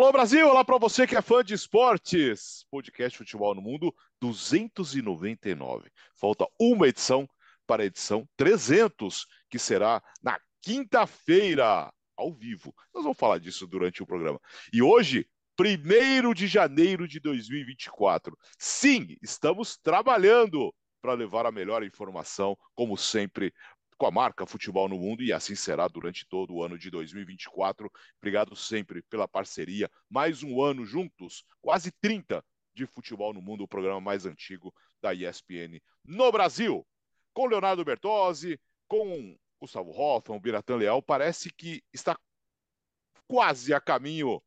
Alô Brasil, olá para você que é fã de esportes. Podcast Futebol no Mundo 299. Falta uma edição para a edição 300, que será na quinta-feira, ao vivo. Nós vamos falar disso durante o programa. E hoje, 1 de janeiro de 2024. Sim, estamos trabalhando para levar a melhor informação, como sempre, com a marca Futebol no Mundo e assim será durante todo o ano de 2024. Obrigado sempre pela parceria. Mais um ano juntos, quase 30 de Futebol no Mundo, o programa mais antigo da ESPN no Brasil. Com Leonardo Bertozzi, com Gustavo Hoffman, Biratan Leal, parece que está quase a caminho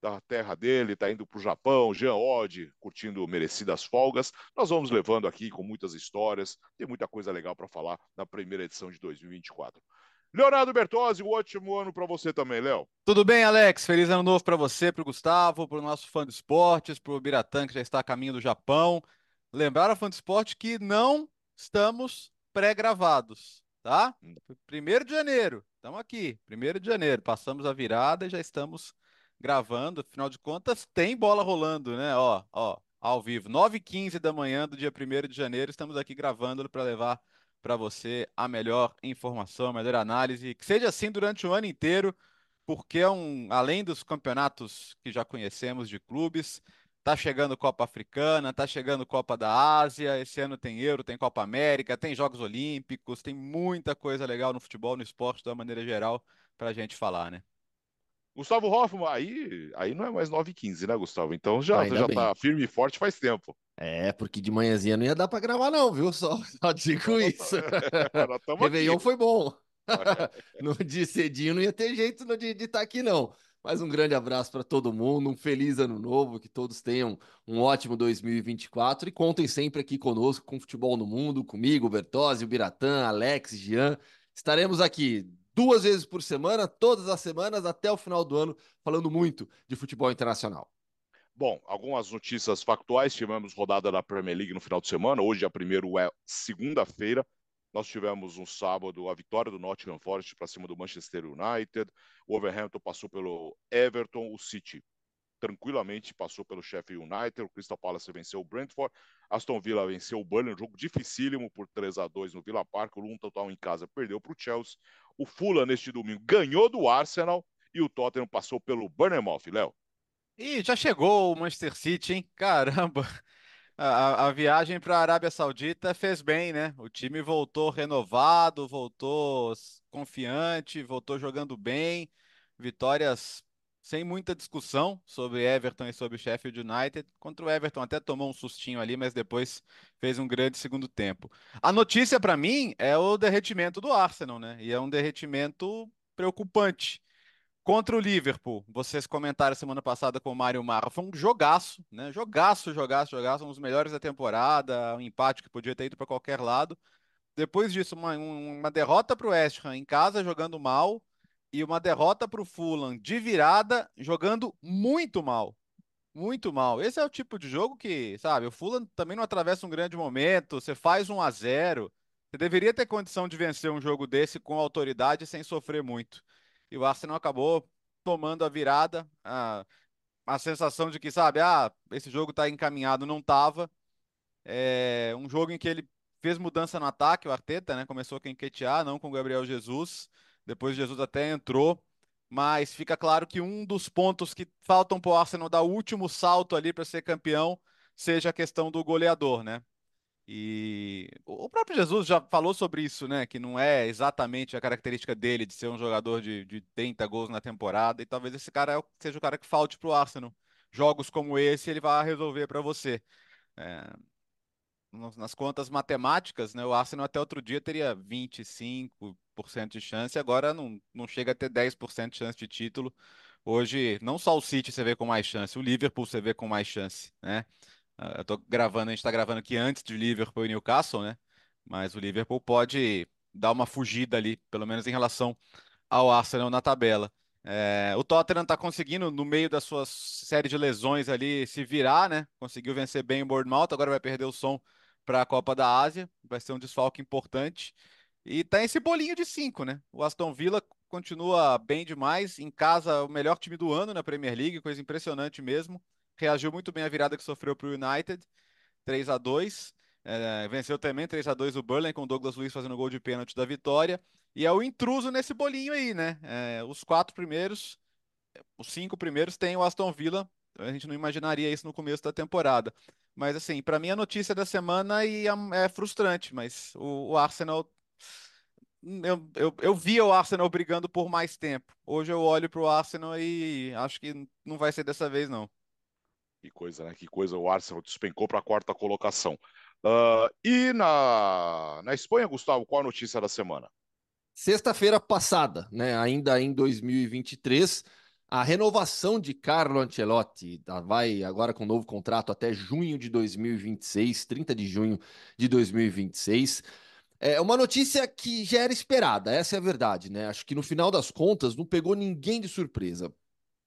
da terra dele, está indo para o Japão, Jean Oddi, curtindo merecidas folgas. Nós vamos levando aqui com muitas histórias, tem muita coisa legal para falar na primeira edição de 2024. Leonardo Bertozzi, um ótimo ano para você também, Léo. Tudo bem, Alex? Feliz ano novo para você, para o Gustavo, para o nosso fã de esportes, para o Biratã, que já está a caminho do Japão. Lembrar a fã de esporte que não estamos pré-gravados, tá? Hum. Primeiro de janeiro, estamos aqui, primeiro de janeiro, passamos a virada e já estamos gravando, afinal de contas, tem bola rolando, né? Ó, ó, ao vivo, 9h15 da manhã do dia 1 de janeiro, estamos aqui gravando para levar para você a melhor informação, a melhor análise, que seja assim durante o ano inteiro, porque é um, além dos campeonatos que já conhecemos de clubes, tá chegando Copa Africana, tá chegando Copa da Ásia, esse ano tem Euro, tem Copa América, tem Jogos Olímpicos, tem muita coisa legal no futebol, no esporte, uma maneira geral, para a gente falar, né? Gustavo Hoffman, aí, aí não é mais 9 h 15 né, Gustavo? Então já, já tá firme e forte faz tempo. É, porque de manhãzinha não ia dar para gravar, não, viu? Só, só digo isso. Réveillon aqui. foi bom. no de cedinho não ia ter jeito de estar tá aqui, não. Mas um grande abraço para todo mundo, um feliz ano novo, que todos tenham um ótimo 2024 e contem sempre aqui conosco com Futebol no Mundo, comigo, Bertozzi, o Biratã, Alex, Jean. Estaremos aqui duas vezes por semana, todas as semanas, até o final do ano, falando muito de futebol internacional. Bom, algumas notícias factuais. Tivemos rodada da Premier League no final de semana. Hoje, a primeiro é segunda-feira. Nós tivemos um sábado a vitória do Nottingham Forest para cima do Manchester United. O Overhampton passou pelo Everton. O City tranquilamente passou pelo Sheffield United. O Crystal Palace venceu o Brentford. Aston Villa venceu o Burnley, um jogo dificílimo por 3 a 2 no Villa Park. O Luton Total em casa perdeu para o Chelsea. O Fulham, neste domingo, ganhou do Arsenal e o Tottenham passou pelo Bournemouth, Léo. E já chegou o Manchester City, hein? Caramba! A, a viagem para a Arábia Saudita fez bem, né? O time voltou renovado, voltou confiante, voltou jogando bem. Vitórias sem muita discussão sobre Everton e sobre Sheffield United. Contra o Everton até tomou um sustinho ali, mas depois fez um grande segundo tempo. A notícia para mim é o derretimento do Arsenal, né? E é um derretimento preocupante. Contra o Liverpool, vocês comentaram semana passada com o Mário Marra, foi um jogaço, né? Jogaço, jogaço, jogaço, um dos melhores da temporada, um empate que podia ter ido para qualquer lado. Depois disso, uma, uma derrota para o West Ham em casa, jogando mal, e uma derrota para o Fulham de virada, jogando muito mal. Muito mal. Esse é o tipo de jogo que, sabe, o Fulham também não atravessa um grande momento, você faz um a 0 você deveria ter condição de vencer um jogo desse com autoridade sem sofrer muito. E o Arsenal acabou tomando a virada, a, a sensação de que, sabe, ah, esse jogo está encaminhado, não estava. É um jogo em que ele fez mudança no ataque, o Arteta, né? Começou a enquetear, não com o Gabriel Jesus. Depois Jesus até entrou, mas fica claro que um dos pontos que faltam para o Arsenal dar o último salto ali para ser campeão seja a questão do goleador, né? E o próprio Jesus já falou sobre isso, né? Que não é exatamente a característica dele de ser um jogador de, de 30 gols na temporada, e talvez esse cara é seja o cara que falte para o Arsenal. Jogos como esse ele vai resolver para você. É, nas contas matemáticas, né, o Arsenal até outro dia teria 25% de chance, agora não, não chega a ter 10% de chance de título. Hoje, não só o City você vê com mais chance, o Liverpool você vê com mais chance, né? Ah, eu tô gravando, a gente está gravando aqui antes de Liverpool e Newcastle, né? Mas o Liverpool pode dar uma fugida ali, pelo menos em relação ao Arsenal na tabela. É, o Tottenham está conseguindo, no meio da sua série de lesões ali, se virar, né? Conseguiu vencer bem o Bournemouth, agora vai perder o som para a Copa da Ásia, vai ser um desfalque importante. E tá esse bolinho de cinco, né? O Aston Villa continua bem demais. Em casa, o melhor time do ano na Premier League, coisa impressionante mesmo. Reagiu muito bem à virada que sofreu para o United, 3 a 2 é, Venceu também 3 a 2 o Burnley, com o Douglas Luiz fazendo gol de pênalti da vitória. E é o intruso nesse bolinho aí, né? É, os quatro primeiros, os cinco primeiros têm o Aston Villa. A gente não imaginaria isso no começo da temporada. Mas, assim, para mim a notícia da semana e é frustrante, mas o Arsenal eu, eu, eu via o Arsenal brigando por mais tempo. Hoje eu olho para o Arsenal e acho que não vai ser dessa vez, não. Que coisa, né? Que coisa. O Arsenal despencou para a quarta colocação. Uh, e na, na Espanha, Gustavo, qual a notícia da semana? Sexta-feira passada, né, ainda em 2023, a renovação de Carlo Ancelotti tá, vai agora com novo contrato até junho de 2026, 30 de junho de 2026. É uma notícia que já era esperada, essa é a verdade, né? Acho que no final das contas não pegou ninguém de surpresa.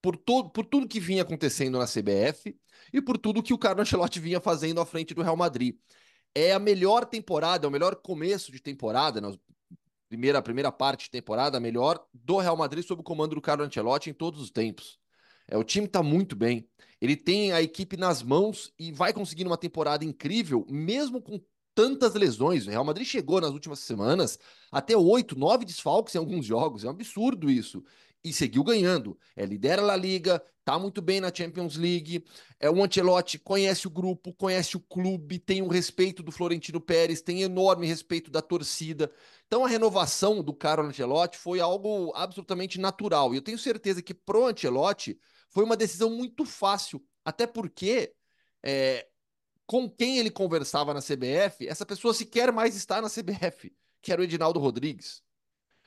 Por, todo, por tudo que vinha acontecendo na CBF e por tudo que o Carlo Ancelotti vinha fazendo à frente do Real Madrid. É a melhor temporada, é o melhor começo de temporada, né? primeira, primeira parte de temporada, a melhor do Real Madrid sob o comando do Carlo Ancelotti em todos os tempos. É, o time está muito bem. Ele tem a equipe nas mãos e vai conseguir uma temporada incrível, mesmo com tantas lesões. O Real Madrid chegou nas últimas semanas até oito, nove desfalques em alguns jogos. É um absurdo isso. E seguiu ganhando. É, lidera a Liga, tá muito bem na Champions League. É, o Ancelotti conhece o grupo, conhece o clube, tem o respeito do Florentino Pérez, tem enorme respeito da torcida. Então a renovação do Carlo Ancelotti foi algo absolutamente natural. E eu tenho certeza que pro Ancelotti foi uma decisão muito fácil. Até porque é, com quem ele conversava na CBF, essa pessoa sequer mais está na CBF, que era o Edinaldo Rodrigues.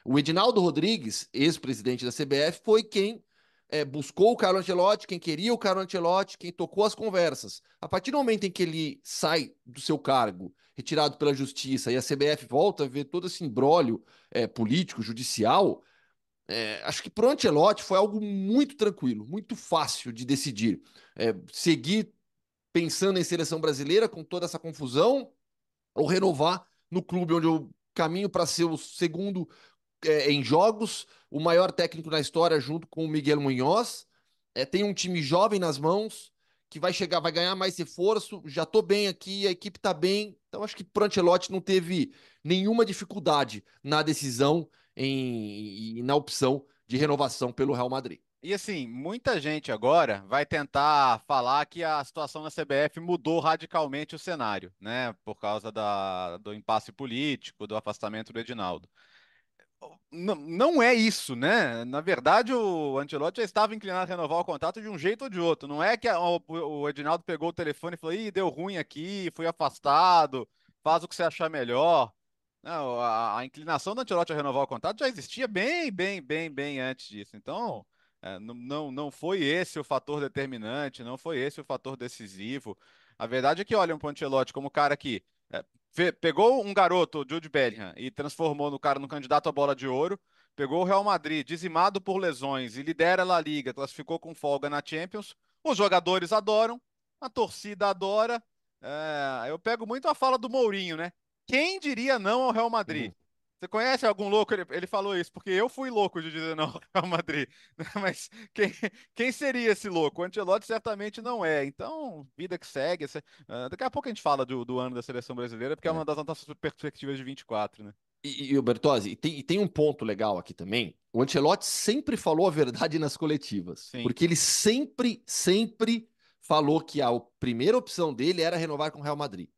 O Edinaldo Rodrigues, ex-presidente da CBF, foi quem é, buscou o Carlo Ancelotti, quem queria o Carlo Ancelotti, quem tocou as conversas. A partir do momento em que ele sai do seu cargo, retirado pela justiça, e a CBF volta a ver todo esse imbróglio é, político, judicial, é, acho que para o Ancelotti foi algo muito tranquilo, muito fácil de decidir. Seguir pensando em seleção brasileira com toda essa confusão, ou renovar no clube onde eu caminho para ser o segundo é, em jogos, o maior técnico na história, junto com o Miguel Munhoz. É, tem um time jovem nas mãos que vai chegar, vai ganhar mais reforço. Já estou bem aqui, a equipe está bem. Então acho que o Ancelotti não teve nenhuma dificuldade na decisão e na opção de renovação pelo Real Madrid. E assim, muita gente agora vai tentar falar que a situação na CBF mudou radicalmente o cenário, né? Por causa da, do impasse político, do afastamento do Edinaldo. Não, não é isso, né? Na verdade, o Ancelotti já estava inclinado a renovar o contrato de um jeito ou de outro. Não é que a, o, o Edinaldo pegou o telefone e falou: Ih, deu ruim aqui, fui afastado, faz o que você achar melhor. Não, a, a inclinação do Ancelotti a renovar o contrato já existia bem, bem, bem, bem antes disso. Então, não, não foi esse o fator determinante, não foi esse o fator decisivo. A verdade é que olham para o Ancelotti como cara que é, pegou um garoto, Jude Bellingham, e transformou no cara no candidato à bola de ouro. Pegou o Real Madrid, dizimado por lesões, e lidera a Liga, classificou com folga na Champions. Os jogadores adoram, a torcida adora. É, eu pego muito a fala do Mourinho, né? Quem diria não ao Real Madrid? Uhum. Você conhece algum louco? Ele, ele falou isso, porque eu fui louco de dizer não ao Madrid. Mas quem, quem seria esse louco? O Ancelotti certamente não é. Então, vida que segue. Uh, daqui a pouco a gente fala do, do ano da seleção brasileira, porque é, é uma das nossas perspectivas de 24, né? E, e o Bertozzi, e tem, e tem um ponto legal aqui também. O Ancelotti sempre falou a verdade nas coletivas. Sim. Porque ele sempre, sempre falou que a primeira opção dele era renovar com o Real Madrid.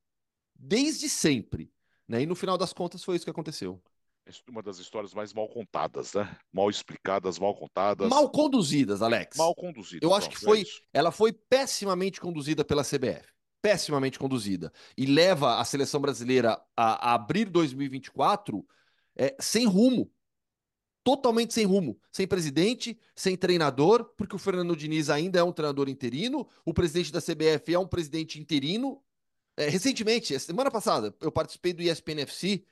Desde sempre. Né? E no final das contas foi isso que aconteceu uma das histórias mais mal contadas, né? Mal explicadas, mal contadas. Mal conduzidas, Alex. Mal conduzidas. Eu acho que foi, é ela foi pessimamente conduzida pela CBF. Pessimamente conduzida. E leva a seleção brasileira a, a abrir 2024 é, sem rumo. Totalmente sem rumo. Sem presidente, sem treinador, porque o Fernando Diniz ainda é um treinador interino, o presidente da CBF é um presidente interino. É, recentemente, semana passada, eu participei do ESPN FC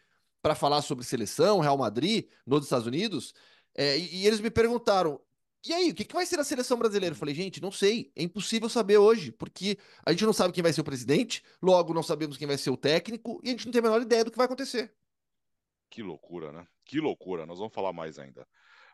para falar sobre seleção, Real Madrid, nos Estados Unidos, é, e, e, eles me perguntaram: e aí, o que, que vai ser a seleção brasileira? Eu falei, gente, não sei, é impossível saber hoje, porque a gente não sabe quem vai ser o presidente, logo não sabemos quem vai ser o técnico, e a gente não tem a menor ideia do que vai acontecer. Que loucura, né? Que loucura, nós vamos falar mais ainda.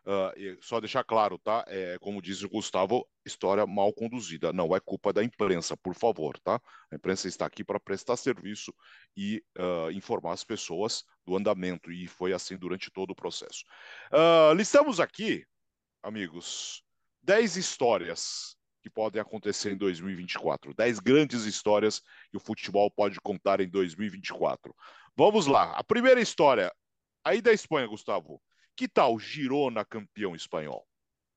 Uh, só deixar claro, tá? É, como diz o Gustavo, história mal conduzida. Não é culpa da imprensa, por favor, tá? A imprensa está aqui para prestar serviço e uh, informar as pessoas do andamento, e foi assim durante todo o processo. Uh, listamos aqui, amigos, 10 histórias que podem acontecer em 2024. 10 grandes histórias que o futebol pode contar em 2024. Vamos lá. A primeira história, aí da Espanha, Gustavo. Que tal Girona campeão espanhol?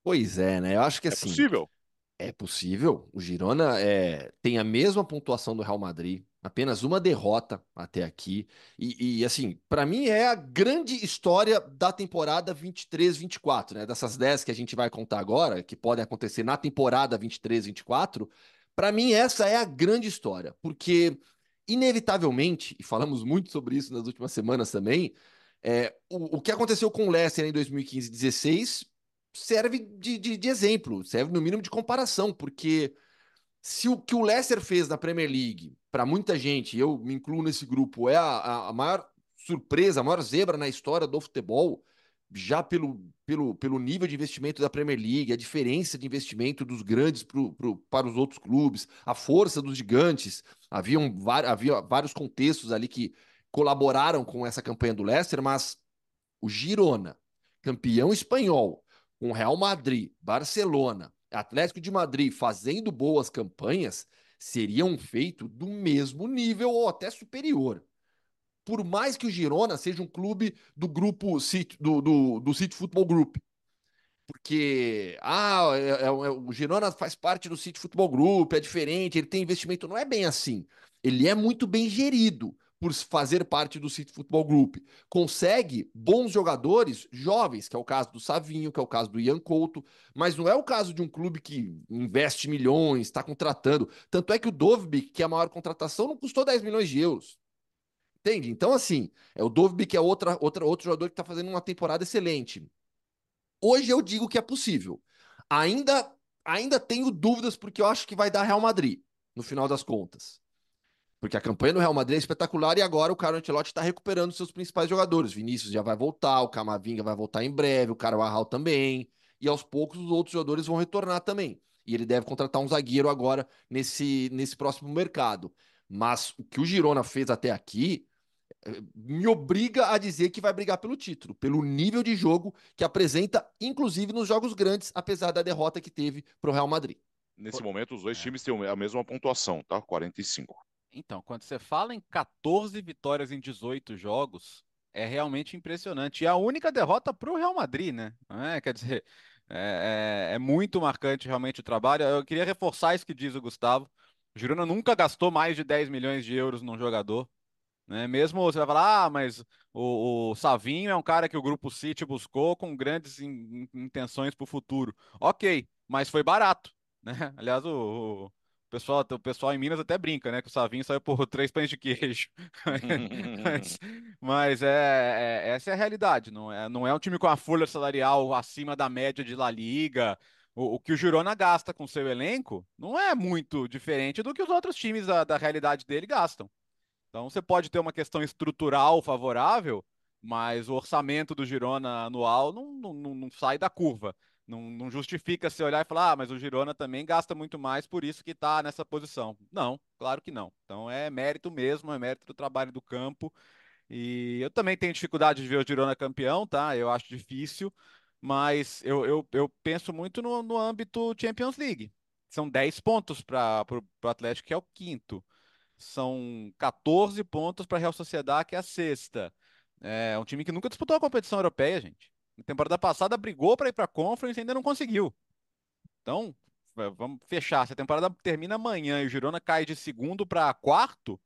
Pois é, né? Eu acho que é assim. É possível? É possível. O Girona é, tem a mesma pontuação do Real Madrid, apenas uma derrota até aqui. E, e assim, para mim é a grande história da temporada 23-24, né? Dessas 10 que a gente vai contar agora, que podem acontecer na temporada 23-24. Para mim, essa é a grande história, porque, inevitavelmente, e falamos muito sobre isso nas últimas semanas também, é, o, o, que aconteceu com o Leicester em 2015 16 serve de, de, de, exemplo, serve no mínimo de comparação, porque se o que o Leicester fez na Premier League, para muita gente, eu me incluo nesse grupo, é a, a maior surpresa, a maior zebra na história do futebol, já pelo, pelo, pelo nível de investimento da Premier League, a diferença de investimento dos grandes pro, pro, para os outros clubes, a força dos gigantes. Haviam, havia vários contextos ali que colaboraram com essa campanha do Leicester, mas o Girona, campeão espanhol, com Real Madrid, Barcelona, Atlético de Madrid fazendo boas campanhas, seria um feito do mesmo nível ou até superior. Por mais que o Girona seja um clube do grupo do, do, do City Football Group. Porque ah, é, é, é, o Girona faz parte do City Football Group, é diferente, ele tem investimento. Não é bem assim. Ele é muito bem gerido por fazer parte do City Football Group. Consegue bons jogadores jovens, que é o caso do Savinho, que é o caso do Ian Couto, mas não é o caso de um clube que investe milhões, está contratando. Tanto é que o Dovbik, que é a maior contratação, não custou 10 milhões de euros. Entende? Então, assim, é o Dovbik que é outra, outra, outro jogador que está fazendo uma temporada excelente. Hoje eu digo que é possível. Ainda, ainda tenho dúvidas porque eu acho que vai dar Real Madrid, no final das contas. Porque a campanha do Real Madrid é espetacular e agora o Carlo Ancelotti está recuperando seus principais jogadores. Vinícius já vai voltar, o Camavinga vai voltar em breve, o Carvajal também. E aos poucos os outros jogadores vão retornar também. E ele deve contratar um zagueiro agora nesse, nesse próximo mercado. Mas o que o Girona fez até aqui eh, me obriga a dizer que vai brigar pelo título, pelo nível de jogo que apresenta, inclusive nos jogos grandes, apesar da derrota que teve para o Real Madrid. Nesse momento, os dois times têm a mesma pontuação, tá? 45. Então, quando você fala em 14 vitórias em 18 jogos, é realmente impressionante. E a única derrota para o Real Madrid, né? É, quer dizer, é, é, é, muito marcante realmente o trabalho. Eu queria reforçar isso que diz o Gustavo. O Girona nunca gastou mais de 10 milhões de euros num jogador. Né? Mesmo você vai falar, ah, mas o, o Savinho é um cara que o Grupo City buscou com grandes in, intenções para o futuro. Ok, mas foi barato. Né? Aliás, o, o pessoal, o pessoal em Minas até brinca, né? Que o Savinho saiu por três pães de queijo. mas, mas é, é, essa é a realidade. Não é, não é um time com a folha salarial acima da média de La Liga. O, o que o Girona gasta com seu elenco não é muito diferente do que os outros times da, da realidade dele gastam. Então você pode ter uma questão estrutural favorável, mas o orçamento do Girona anual não, não, não sai da curva. Não, não, justifica se olhar e falar, ah, mas o Girona também gasta muito mais, por isso que está nessa posição. Não, claro que não. Então é mérito mesmo, é mérito do trabalho do campo. E eu também tenho dificuldade de ver o Girona campeão, tá? Eu acho difícil, mas eu, eu, eu penso muito no, no âmbito Champions League. São 10 pontos para o Atlético, que é o quinto. São 14 pontos para a Real Sociedade, que é a sexta. É um time que nunca disputou a competição europeia, gente. Na temporada passada brigou para ir para a Conference e ainda não conseguiu. Então, vamos fechar. Se a temporada termina amanhã e o Girona cai de segundo para quarto,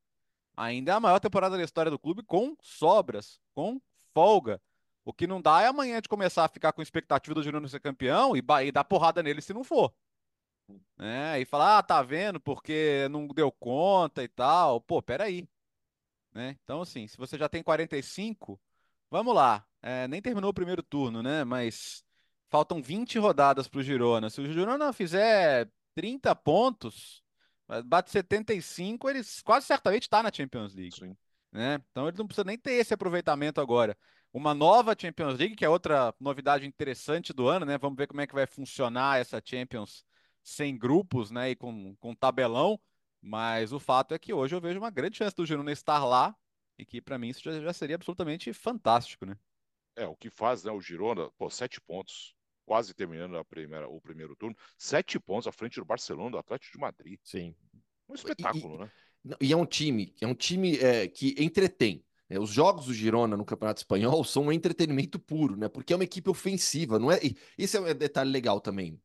ainda é a maior temporada da história do clube com sobras, com folga. O que não dá é amanhã de começar a ficar com expectativa do Girona ser campeão e, e dar porrada nele se não for. Né? E falar, ah, tá vendo, porque não deu conta e tal. Pô, peraí. Né? Então, assim, se você já tem 45, vamos lá. É, nem terminou o primeiro turno, né? Mas faltam 20 rodadas para o Girona. Se o Girona fizer 30 pontos, bate 75, ele quase certamente está na Champions League. Sim. Né? Então ele não precisa nem ter esse aproveitamento agora. uma nova Champions League, que é outra novidade interessante do ano, né? Vamos ver como é que vai funcionar essa Champions sem grupos, né? E com, com tabelão. Mas o fato é que hoje eu vejo uma grande chance do Girona estar lá e que para mim isso já, já, seria absolutamente fantástico, né? É, o que faz, né? O Girona, pô, sete pontos, quase terminando a primeira, o primeiro turno, sete pontos à frente do Barcelona, do Atlético de Madrid. Sim. Um espetáculo, e, né? E é um time, é um time é, que entretém. Né? Os jogos do Girona no Campeonato Espanhol são um entretenimento puro, né? Porque é uma equipe ofensiva, não é? Esse é um detalhe legal também.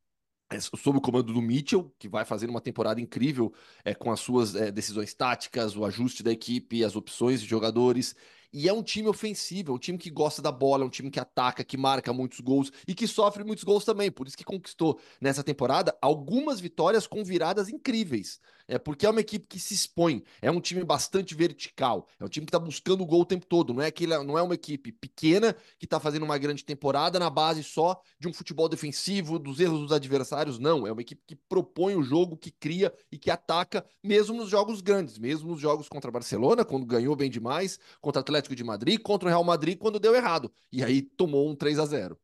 É sob o comando do Mitchell, que vai fazer uma temporada incrível é, com as suas é, decisões táticas, o ajuste da equipe, as opções de jogadores. E é um time ofensivo, é um time que gosta da bola, é um time que ataca, que marca muitos gols e que sofre muitos gols também. Por isso que conquistou nessa temporada algumas vitórias com viradas incríveis. É porque é uma equipe que se expõe, é um time bastante vertical, é um time que está buscando o gol o tempo todo. Não é que não é uma equipe pequena que está fazendo uma grande temporada na base só de um futebol defensivo, dos erros dos adversários. Não, é uma equipe que propõe o jogo, que cria e que ataca, mesmo nos jogos grandes, mesmo nos jogos contra Barcelona, quando ganhou bem demais, contra Atlético Atlético de Madrid contra o Real Madrid quando deu errado. E aí tomou um 3 a 0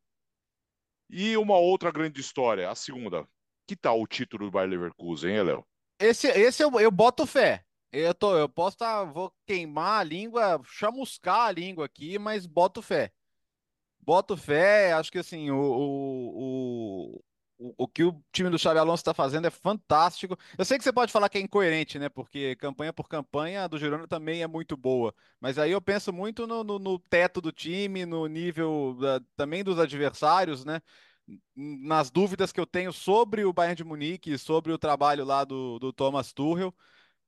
E uma outra grande história, a segunda. Que tal o título do Bayer Leverkusen, hein, Léo? Esse, esse eu, eu boto fé. Eu, tô, eu posso estar, tá, vou queimar a língua, chamuscar a língua aqui, mas boto fé. Boto fé, acho que assim, o, o, o, que o time do Xabi Alonso está fazendo é fantástico. Eu sei que você pode falar que é incoerente, né? Porque campanha por campanha a do Girona também é muito boa. Mas aí eu penso muito no, no, no teto do time, no nível da, também dos adversários, né? Nas dúvidas que eu tenho sobre o Bayern de Munique, sobre o trabalho lá do, do Thomas Tuchel.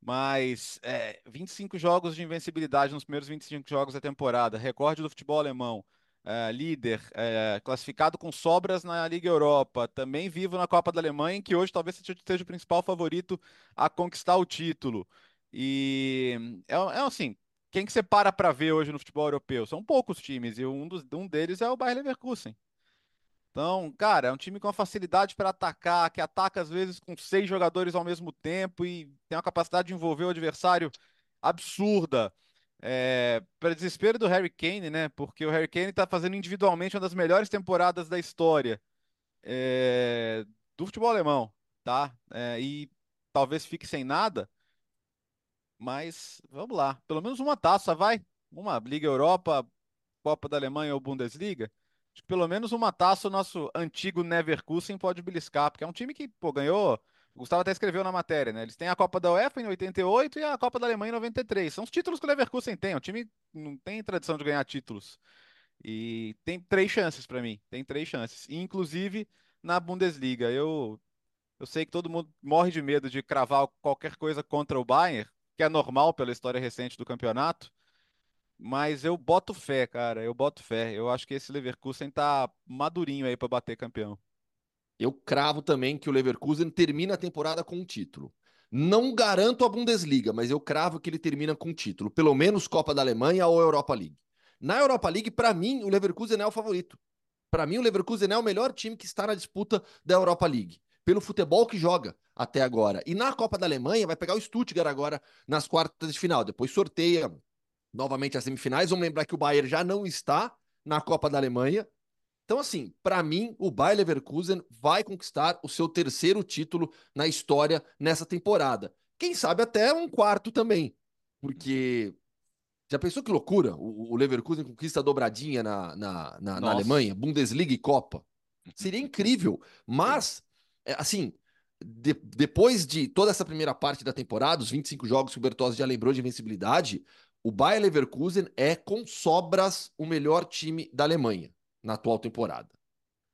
Mas é, 25 jogos de invencibilidade nos primeiros 25 jogos da temporada, recorde do futebol alemão é, líder, é, classificado com sobras na Liga Europa, também vivo na Copa da Alemanha, que hoje talvez seja o principal favorito a conquistar o título. E é, é assim, quem que você para para ver hoje no futebol europeu? São poucos times, e um, dos, um deles é o Bayer Leverkusen. Então, cara, é um time com uma facilidade para atacar, que ataca às vezes com seis jogadores ao mesmo tempo e tem uma capacidade de envolver o adversário absurda. É, para desespero do Harry Kane, né? Porque o Harry Kane está fazendo individualmente uma das melhores temporadas da história é, do futebol alemão, tá? É, e talvez fique sem nada, mas vamos lá. Pelo menos uma taça, vai. Uma Liga Europa, Copa da Alemanha ou Bundesliga. Acho que pelo menos uma taça o nosso antigo Neverkusen pode beliscar, porque é um time que pô, ganhou o Gustavo até escreveu na matéria, né? Eles têm a Copa da UEFA em 88 e a Copa da Alemanha em 93. São os títulos que o Leverkusen tem. O time não tem tradição de ganhar títulos. E tem três chances para mim. Tem três chances. E, inclusive na Bundesliga. Eu, eu sei que todo mundo morre de medo de cravar qualquer coisa contra o Bayern, que é normal pela história recente do campeonato. Mas eu boto fé, cara. Eu boto fé. Eu acho que esse Leverkusen tá madurinho aí para bater campeão. Eu cravo também que o Leverkusen termina a temporada com um título. Não garanto a Bundesliga, mas eu cravo que ele termina com um título, pelo menos Copa da Alemanha ou Europa League. Na Europa League, para mim, o Leverkusen é o favorito. Para mim, o Leverkusen é o melhor time que está na disputa da Europa League, pelo futebol que joga até agora. E na Copa da Alemanha, vai pegar o Stuttgart agora nas quartas de final. Depois sorteia novamente as semifinais. Vamos lembrar que o Bayern já não está na Copa da Alemanha, então, assim, para mim, o Bayer Leverkusen vai conquistar o seu terceiro título na história nessa temporada. Quem sabe até um quarto também, porque já pensou que loucura? O, Leverkusen conquista a dobradinha na, na, na, na Alemanha, Bundesliga e Copa. Seria incrível, mas, é, assim, de, depois de toda essa primeira parte da temporada, os 25 jogos que o Bertozzi já lembrou de invencibilidade, o Bayer Leverkusen é com sobras o melhor time da Alemanha na atual temporada.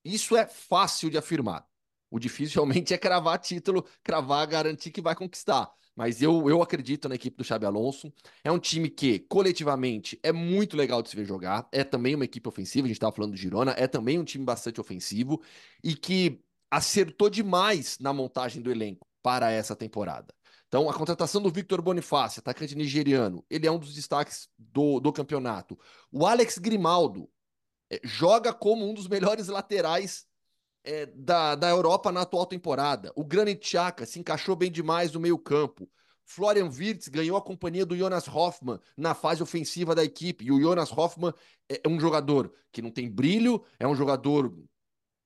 Isso é fácil de afirmar. O difícil realmente é cravar título, cravar, garantir que vai conquistar. Mas eu, eu acredito na equipe do Xabi Alonso. É um time que, coletivamente, é muito legal de se ver jogar. É também uma equipe ofensiva, a gente estava falando do Girona. É também um time bastante ofensivo e que acertou demais na montagem do elenco para essa temporada. Então, a contratação do Victor Bonifácio, atacante nigeriano, ele é um dos destaques do, do campeonato. O Alex Grimaldo, é, joga como um dos melhores laterais é, da, da Europa na atual temporada. O Granit Xhaka se encaixou bem demais no meio campo. Florian Wirtz ganhou a companhia do Jonas Hoffmann na fase ofensiva da equipe. E o Jonas Hoffmann é, é um jogador que não tem brilho, é um jogador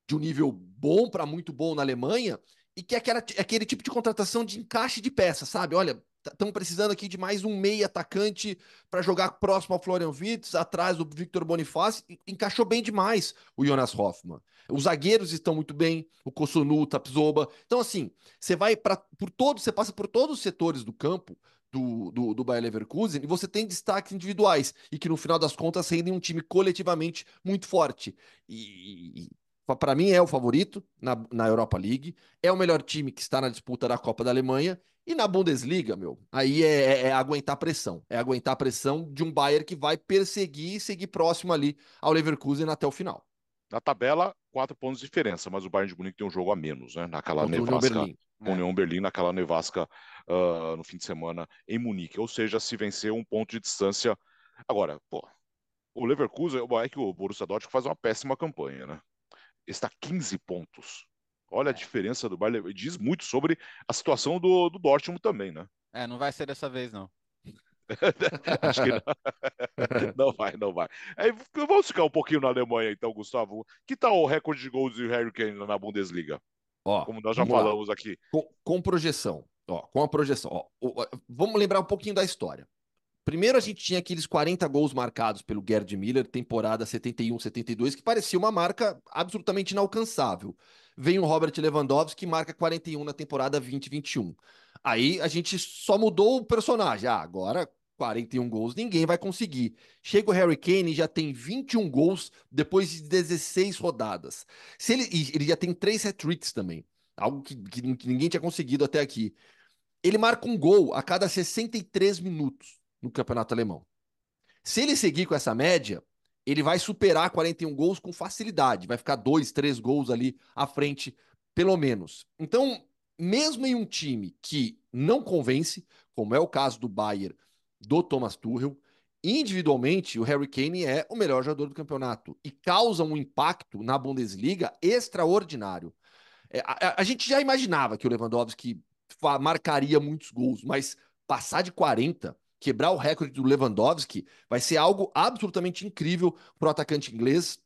de um nível bom para muito bom na Alemanha, e que é aquela, aquele tipo de contratação de encaixe de peça, sabe? Olha, estamos precisando aqui de mais um meio atacante para jogar próximo ao Florian Wirtz, atrás do Victor Bonifácio. Encaixou bem demais o Jonas Hoffmann. Os zagueiros estão muito bem, o Kosunu, o Tapsoba. Então, assim, você vai para por todos, você passa por todos os setores do campo do, do, do Bayer Leverkusen e você tem destaques individuais e que no final das contas rendem um time coletivamente muito forte. E, para mim é o favorito na, na Europa League, é o melhor time que está na disputa da Copa da Alemanha e na Bundesliga, meu, aí é, é, é aguentar pressão, é aguentar a pressão de um Bayern que vai perseguir e seguir próximo ali ao Leverkusen até o final. Na tabela, quatro pontos de diferença, mas o Bayern de Munique tem um jogo a menos, né? Naquela Contra nevasca. União Berlim. União é. Berlim, naquela nevasca uh, no fim de semana em Munique. Ou seja, se vencer um ponto de distância. Agora, pô, o Leverkusen é que o Borussia Dortmund faz uma péssima campanha, né? Está 15 pontos. Olha a é. diferença do Bayern. Diz muito sobre a situação do, do Dortmund também, né? É, não vai ser dessa vez, não. Acho que não. não vai, não vai. Aí, vamos ficar um pouquinho na Alemanha, então, Gustavo. Que tal o recorde de gols de Harry Kane na Bundesliga? Ó, Como nós já falamos lá. aqui. Com, com, projeção. Ó, com a projeção. Ó, vamos lembrar um pouquinho da história. Primeiro a gente tinha aqueles 40 gols marcados pelo Gerd Miller, temporada 71-72, que parecia uma marca absolutamente inalcançável. Vem o Robert Lewandowski, que marca 41 na temporada 2021. Aí a gente só mudou o personagem. Ah, agora 41 gols, ninguém vai conseguir. Chega o Harry Kane já tem 21 gols depois de 16 rodadas. Se ele, ele já tem três hat-tricks também, algo que, que ninguém tinha conseguido até aqui. Ele marca um gol a cada 63 minutos no campeonato alemão. Se ele seguir com essa média, ele vai superar 41 gols com facilidade, vai ficar dois, três gols ali à frente, pelo menos. Então, mesmo em um time que não convence, como é o caso do Bayern do Thomas Tuchel, individualmente o Harry Kane é o melhor jogador do campeonato e causa um impacto na Bundesliga extraordinário. É, a, a, gente já imaginava que o Lewandowski marcaria muitos gols, mas passar de 40, quebrar o recorde do Lewandowski, vai ser algo absolutamente incrível para o atacante inglês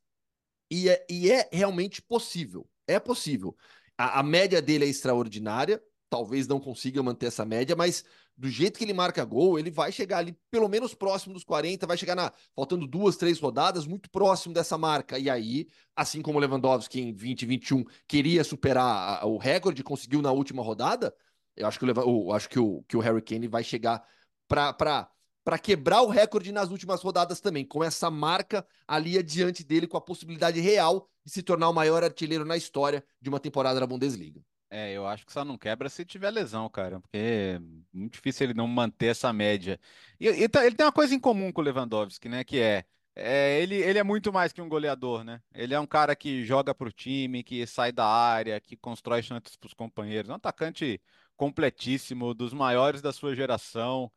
e é, e é realmente possível. É possível. A, a média dele é extraordinária, talvez não consiga manter essa média, mas do jeito que ele marca gol, ele vai chegar ali pelo menos próximo dos 40, vai chegar na faltando duas, três rodadas, muito próximo dessa marca. E aí, assim como o Lewandowski em 2021 queria superar o recorde, conseguiu na última rodada, eu acho que o, acho que o, que o Harry Kane vai chegar para quebrar o recorde nas últimas rodadas também, com essa marca ali adiante dele, com a possibilidade real de se tornar o maior artilheiro na história de uma temporada da Bundesliga. É, eu acho que só não quebra se tiver lesão, cara, porque é muito difícil ele não manter essa média. E, e tá, ele tem uma coisa em comum com o Lewandowski, né, que é, é, ele, ele é muito mais que um goleador, né? Ele é um cara que joga pro time, que sai da área, que constrói chances pros companheiros. É um atacante completíssimo, dos maiores da sua geração.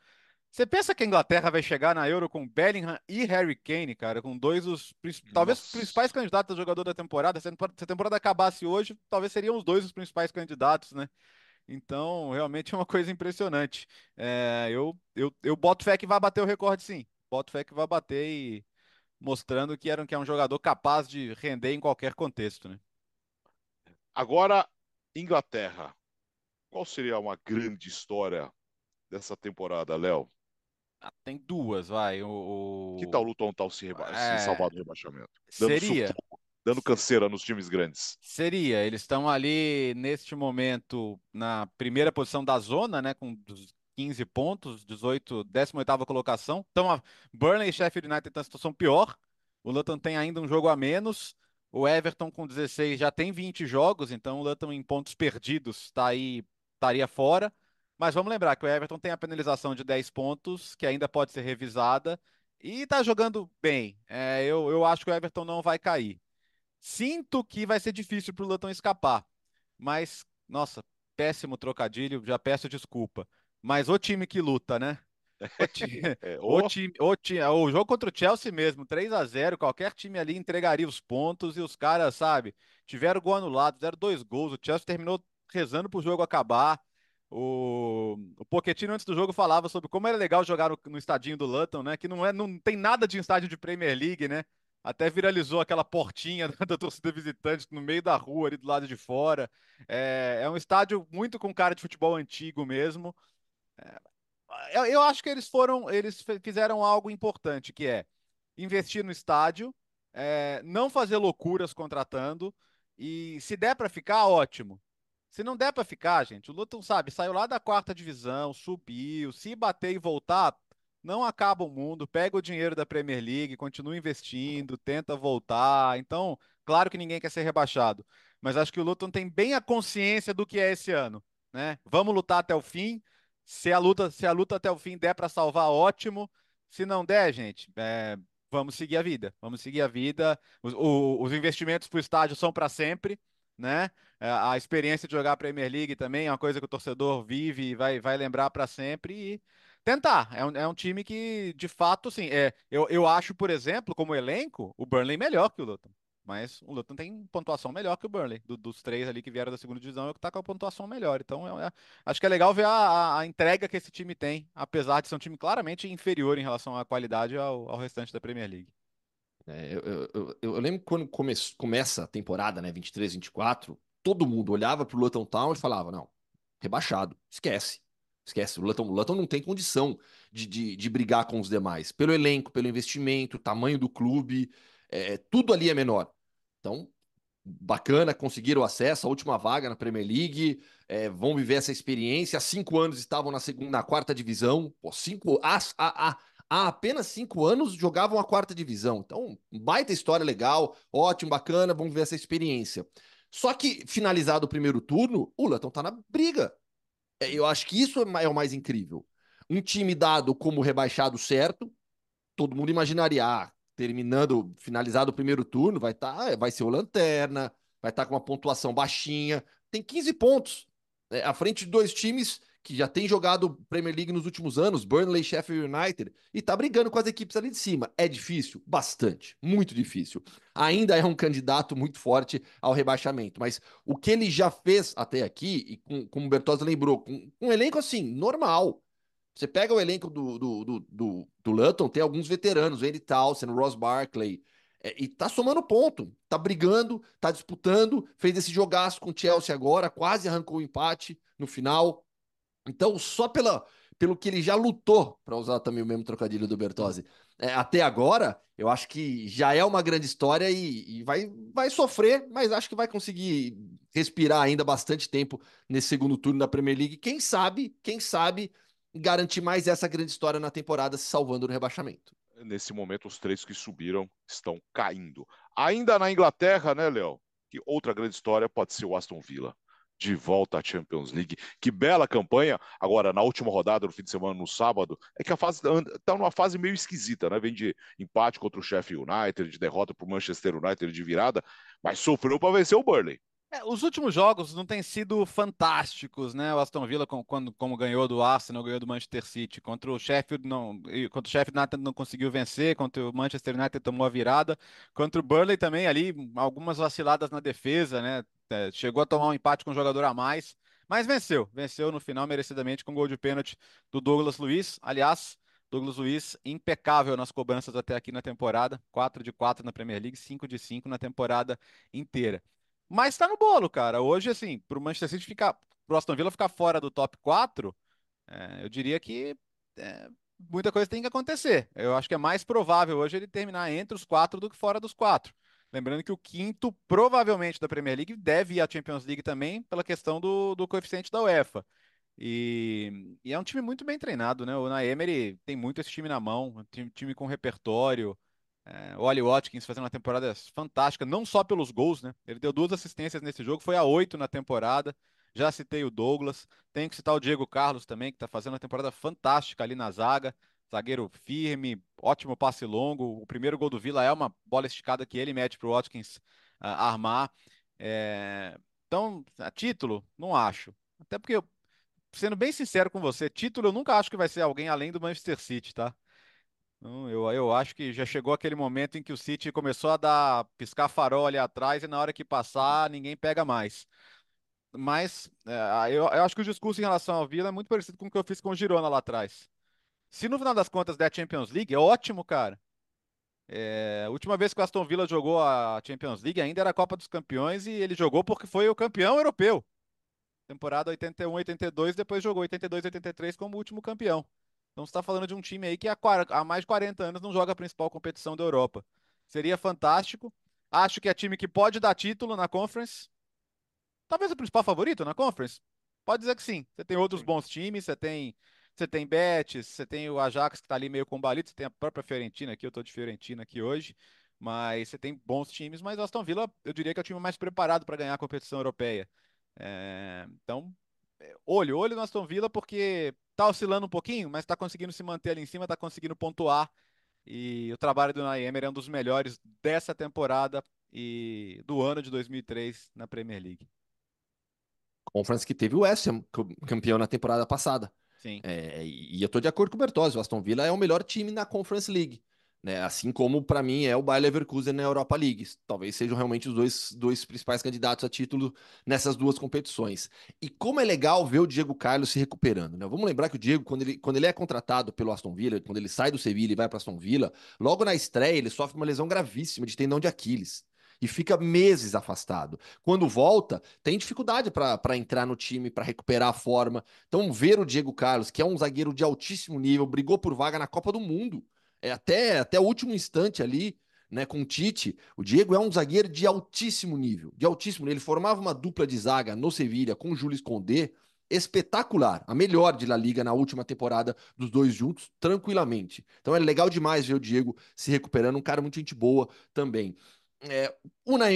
Você pensa que a Inglaterra vai chegar na Euro com Bellingham e Harry Kane, cara, com dois dos talvez os principais candidatos a jogador da temporada. Se a temporada acabasse hoje, talvez seriam os dois os principais candidatos, né? Então, realmente é uma coisa impressionante. É, eu, eu, eu boto fé que vai bater o recorde, sim. Boto fé que vai bater e mostrando que, era, que é um jogador capaz de render em qualquer contexto, né? Agora, Inglaterra. Qual seria uma grande história dessa temporada, Léo? Ah, tem duas, vai. O. Que tal o Luton tal se, reba... é... se salvar do rebaixamento? Dando Seria. Sufoco, dando canseira nos times grandes. Seria. Eles estão ali, neste momento, na primeira posição da zona, né? Com 15 pontos, 18, 18 colocação. Então, a Burnley e Sheffield United estão em situação pior. O Luton tem ainda um jogo a menos. O Everton com 16 já tem 20 jogos, então o Luton em pontos perdidos está aí, estaria fora. Mas vamos lembrar que o Everton tem a penalização de 10 pontos, que ainda pode ser revisada, e está jogando bem. É, eu, eu acho que o Everton não vai cair. Sinto que vai ser difícil para o Luton escapar, mas, nossa, péssimo trocadilho, já peço desculpa. Mas o time que luta, né? O, time, é, o... o, time, o, time, o jogo contra o Chelsea mesmo, 3 a 0 qualquer time ali entregaria os pontos e os caras, sabe, tiveram gol anulado, fizeram dois gols. O Chelsea terminou rezando para o jogo acabar. O, o Pochettino antes do jogo falava sobre como era legal jogar no, no estadinho do Luton, né? Que não é, não tem nada de estádio de Premier League, né? Até viralizou aquela portinha da torcida visitante no meio da rua, ali do lado de fora. É, é um estádio muito com cara de futebol antigo mesmo. É, eu, eu acho que eles foram, eles fizeram algo importante, que é investir no estádio, é, não fazer loucuras contratando e se der para ficar, ótimo. Se não der para ficar, gente, o Luton sabe, saiu lá da quarta divisão, subiu, se bater e voltar, não acaba o mundo, pega o dinheiro da Premier League, continua investindo, tenta voltar. Então, claro que ninguém quer ser rebaixado, mas acho que o Luton tem bem a consciência do que é esse ano, né? Vamos lutar até o fim. Se a luta, se a luta até o fim der para salvar, ótimo. Se não der, gente, é, vamos seguir a vida. Vamos seguir a vida. Os, o, os investimentos para o estádio são para sempre, né? É, a experiência de jogar a Premier League também é uma coisa que o torcedor vive e vai, vai lembrar para sempre. E tentar. É um, é um time que, de fato, sim. É, eu, eu acho, por exemplo, como elenco, o Burnley melhor que o Luton. Mas o Luton tem pontuação melhor que o Burnley. Do, dos três ali que vieram da segunda divisão, é o que tá com a pontuação melhor. Então, é, acho que é legal ver a, a, a, entrega que esse time tem, apesar de ser um time claramente inferior em relação à qualidade ao, ao restante da Premier League. É, eu, eu, eu, lembro quando come, começa a temporada, né, 23, 24, todo mundo olhava pro Luton Town e falava, não, rebaixado, esquece. Esquece, o Luton, o Luton não tem condição de, de, de, brigar com os demais. Pelo elenco, pelo investimento, tamanho do clube, é, tudo ali é menor. Então, bacana, conseguiram acesso à última vaga na Premier League, é, vão viver essa experiência. Há cinco anos estavam na segunda, na quarta divisão. Pô, cinco, há, há, há, apenas cinco anos jogavam a quarta divisão. Então, baita história legal, ótimo, bacana, vamos ver essa experiência. Só que, finalizado o primeiro turno, o Luton tá na briga. É, eu acho que isso é, é o mais incrível. Um time dado como rebaixado certo, todo mundo imaginaria, ah, terminando, finalizado o primeiro turno, vai tá, vai ser o Lanterna, vai estar tá com uma pontuação baixinha, tem 15 pontos, é, à frente de dois times que já tem jogado Premier League nos últimos anos, Burnley, Sheffield United, e tá brigando com as equipes ali de cima. É difícil? Bastante, muito difícil. Ainda é um candidato muito forte ao rebaixamento, mas o que ele já fez até aqui, e com, como o Bertozzi lembrou, com, um elenco assim, normal. Você pega o elenco do, do, do, do, do Luton, tem alguns veteranos, Andy Townsend, Ross Barkley, é, e tá somando ponto, tá brigando, tá disputando, fez esse jogaço com o Chelsea agora, quase arrancou o empate no final. Então, só pela, pelo que ele já lutou, para usar também o mesmo trocadilho do Bertozzi, é, até agora, eu acho que já é uma grande história e, e, vai, vai sofrer, mas acho que vai conseguir respirar ainda bastante tempo nesse segundo turno da Premier League. Quem sabe, quem sabe, garantir mais essa grande história na temporada, se salvando no rebaixamento. Nesse momento, os três que subiram estão caindo. Ainda na Inglaterra, né, Léo? Que outra grande história pode ser o Aston Villa de volta à Champions League. Que bela campanha. Agora, na última rodada, no fim de semana, no sábado, é que a fase está numa fase meio esquisita, né? Vem de empate contra o Sheffield United, de derrota para o Manchester United de virada, mas sofreu para vencer o Burnley. É, os últimos jogos não têm sido fantásticos, né? O Aston Villa, com, quando, como ganhou do Arsenal, ganhou do Manchester City. Contra o Sheffield, não, contra o Sheffield United não conseguiu vencer. Contra o Manchester United tomou a virada. Contra o Burnley também, ali, algumas vaciladas na defesa, né? É, chegou a tomar um empate com um jogador a mais, mas venceu. Venceu no final, merecidamente, com gol de pênalti do Douglas Luiz. Aliás, Douglas Luiz impecável nas cobranças até aqui na temporada. 4 de 4 na Premier League, 5 de 5 na temporada inteira. Mas tá no bolo, cara. Hoje, assim, pro Manchester City ficar. Pro Aston Villa ficar fora do top 4, é, eu diria que é, muita coisa tem que acontecer. Eu acho que é mais provável hoje ele terminar entre os quatro do que fora dos quatro. Lembrando que o quinto, provavelmente, da Premier League deve ir à Champions League também, pela questão do, do coeficiente da UEFA. E, e, é um time muito bem treinado, né? O Naemery tem muito esse time na mão, um time, time com repertório. É, o Watkins fazendo uma temporada fantástica, não só pelos gols, né? Ele deu duas assistências nesse jogo, foi a oito na temporada. Já citei o Douglas, tenho que citar o Diego Carlos também, que está fazendo uma temporada fantástica ali na zaga zagueiro firme, ótimo passe longo. O primeiro gol do Vila é uma bola esticada que ele mete para o Watkins uh, armar. É... Então, a título, não acho. Até porque, sendo bem sincero com você, título eu nunca acho que vai ser alguém além do Manchester City, tá? Eu, eu acho que já chegou aquele momento em que o City começou a dar piscar farol ali atrás e na hora que passar ninguém pega mais. mas é, eu, eu, acho que o discurso em relação ao Vila é muito parecido com o que eu fiz com o Girona lá atrás. Se no final das contas der Champions League, é ótimo, cara. É, a última vez que o Aston Villa jogou a Champions League ainda era a Copa dos Campeões e ele jogou porque foi o campeão europeu. Temporada 81, 82, depois jogou 82, 83 como último campeão. Então você está falando de um time aí que há, há mais de 40 anos não joga a principal competição da Europa. Seria fantástico. Acho que é time que pode dar título na Conference. Talvez o principal favorito na Conference. Pode dizer que sim. Você tem outros bons times, você tem você tem Betis, você tem o Ajax que está ali meio combalido, você tem a própria Fiorentina aqui, eu estou de Fiorentina aqui hoje, mas você tem bons times, mas o Aston Villa, eu diria que é o time mais preparado para ganhar a competição europeia. É, então, é, olho, olho no Aston Villa porque está oscilando um pouquinho, mas está conseguindo se manter ali em cima, está conseguindo pontuar. E o trabalho do Unai Emery é um dos melhores dessa temporada e do ano de 2003 na Premier League. Conference que teve o West Ham campeão na temporada passada. Sim. É, e eu estou de acordo com o Bertozzi, o Aston Villa é o melhor time na Conference League. Né? Assim como para mim é o Bayer Leverkusen na Europa League. Talvez sejam realmente os dois, dois principais candidatos a título nessas duas competições. E como é legal ver o Diego Carlos se recuperando. Né? Vamos lembrar que o Diego, quando ele, quando ele é contratado pelo Aston Villa, quando ele sai do Sevilla e vai para Aston Villa, logo na estreia ele sofre uma lesão gravíssima de tendão de Aquiles e fica meses afastado. Quando volta, tem dificuldade para entrar no time, para recuperar a forma. Então, ver o Diego Carlos, que é um zagueiro de altíssimo nível, brigou por vaga na Copa do Mundo, é até, até o último instante ali, né, com o Tite. O Diego é um zagueiro de altíssimo nível, de altíssimo. Ele formava uma dupla de zaga no Sevilha com o Júlio Escondê, espetacular, a melhor de La Liga na última temporada dos dois juntos, tranquilamente. Então é legal demais ver o Diego se recuperando, um cara muito gente boa também. É, Una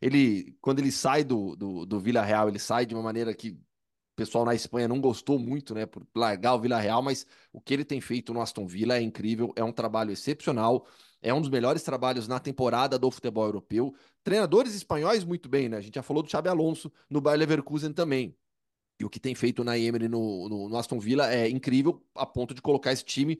ele, quando ele sai do, do, do Vila Real, ele sai de uma maneira que pessoal na Espanha não gostou muito, né, por largar o Vila Real, mas o que ele tem feito no Aston Villa é incrível, é um trabalho excepcional, é um dos melhores trabalhos na temporada do futebol europeu. Treinadores espanhóis, muito bem, né? A gente já falou do Xabi Alonso no Bayer Leverkusen também. E o que tem feito na Emery no, no, no Aston Villa é incrível, a ponto de colocar esse time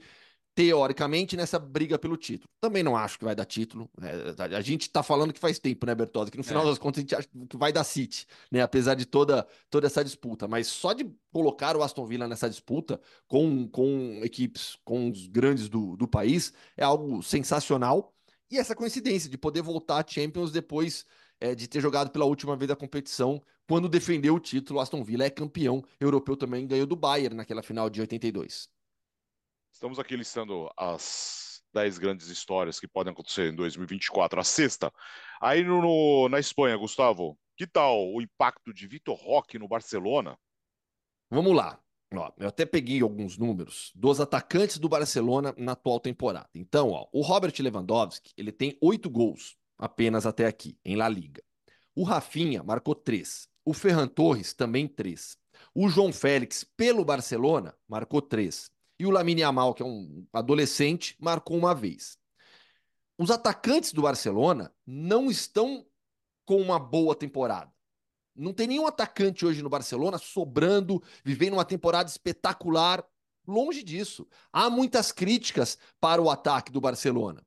teoricamente, nessa briga pelo título. Também não acho que vai dar título. Né? A gente tá falando que faz tempo, né, Bertozzi? Que no final é. das contas a gente acha que vai dar City, né? Apesar de toda, toda essa disputa. Mas só de colocar o Aston Villa nessa disputa com, com equipes, com os grandes do, do país, é algo sensacional. E essa coincidência de poder voltar à Champions depois é, de ter jogado pela última vez a competição, quando defendeu o título, Aston Villa é campeão europeu também, ganhou do Bayern naquela final de 82. Estamos aqui listando as 10 grandes histórias que podem acontecer em 2024, a sexta. Aí no, no, na Espanha, Gustavo, que tal o impacto de Vitor Roque no Barcelona? Vamos lá. Ó, eu até peguei alguns números dos atacantes do Barcelona na atual temporada. Então, ó, o Robert Lewandowski ele tem oito gols apenas até aqui, em La Liga. O Rafinha marcou três. O Ferran Torres também três. O João Félix, pelo Barcelona, marcou três. E o Lamine Yamal, que é um adolescente, marcou uma vez. Os atacantes do Barcelona não estão com uma boa temporada. Não tem nenhum atacante hoje no Barcelona sobrando, vivendo uma temporada espetacular. Longe disso. Há muitas críticas para o ataque do Barcelona.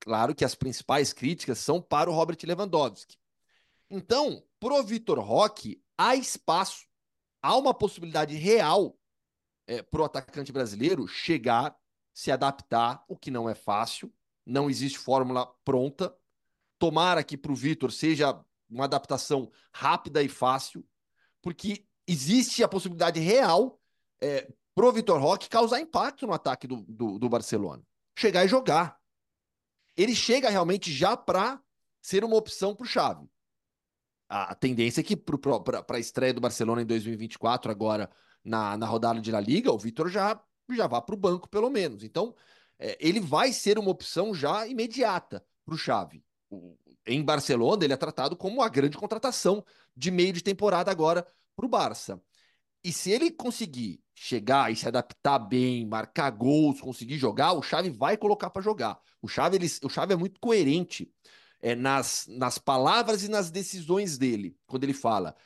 Claro que as principais críticas são para o Robert Lewandowski. Então, pro Vitor Roque, há espaço, há uma possibilidade real é, para o atacante brasileiro chegar, se adaptar, o que não é fácil, não existe fórmula pronta. Tomara que para o Vitor seja uma adaptação rápida e fácil, porque existe a possibilidade real é, para o Vitor Roque causar impacto no ataque do, do, do Barcelona. Chegar e jogar. Ele chega realmente já para ser uma opção para o Chave. A tendência é que para a estreia do Barcelona em 2024, agora na, na rodada de La Liga, o Vitor já, já vá para o banco, pelo menos. Então, é, ele vai ser uma opção já imediata para o Xavi. Em Barcelona, ele é tratado como a grande contratação de meio de temporada agora para o Barça. E se ele conseguir chegar e se adaptar bem, marcar gols, conseguir jogar, o Xavi vai colocar para jogar. O Xavi, ele, o Xavi é muito coerente é, nas, nas palavras e nas decisões dele, quando ele fala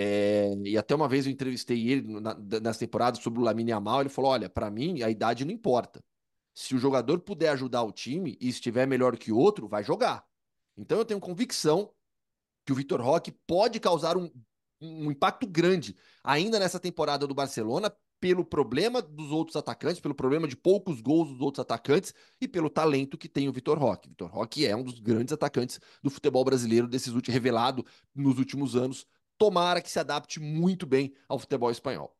é, e até uma vez eu entrevistei ele na, nessa temporada sobre o Lamine Yamal, ele falou, olha, para mim a idade não importa. Se o jogador puder ajudar o time e estiver melhor que o outro, vai jogar. Então eu tenho convicção que o Vitor Roque pode causar um, um impacto grande ainda nessa temporada do Barcelona pelo problema dos outros atacantes, pelo problema de poucos gols dos outros atacantes e pelo talento que tem o Vitor Roque. Vitor Roque é um dos grandes atacantes do futebol brasileiro desses últimos revelado nos últimos anos. Tomara que se adapte muito bem ao futebol espanhol.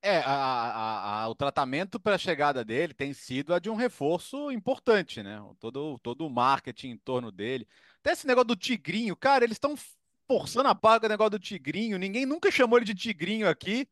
É, a, a, a, o tratamento para a chegada dele tem sido a de um reforço importante, né? Todo, todo o marketing em torno dele. Até esse negócio do Tigrinho, cara, eles estão forçando a paga o negócio do Tigrinho. Ninguém nunca chamou ele de Tigrinho aqui.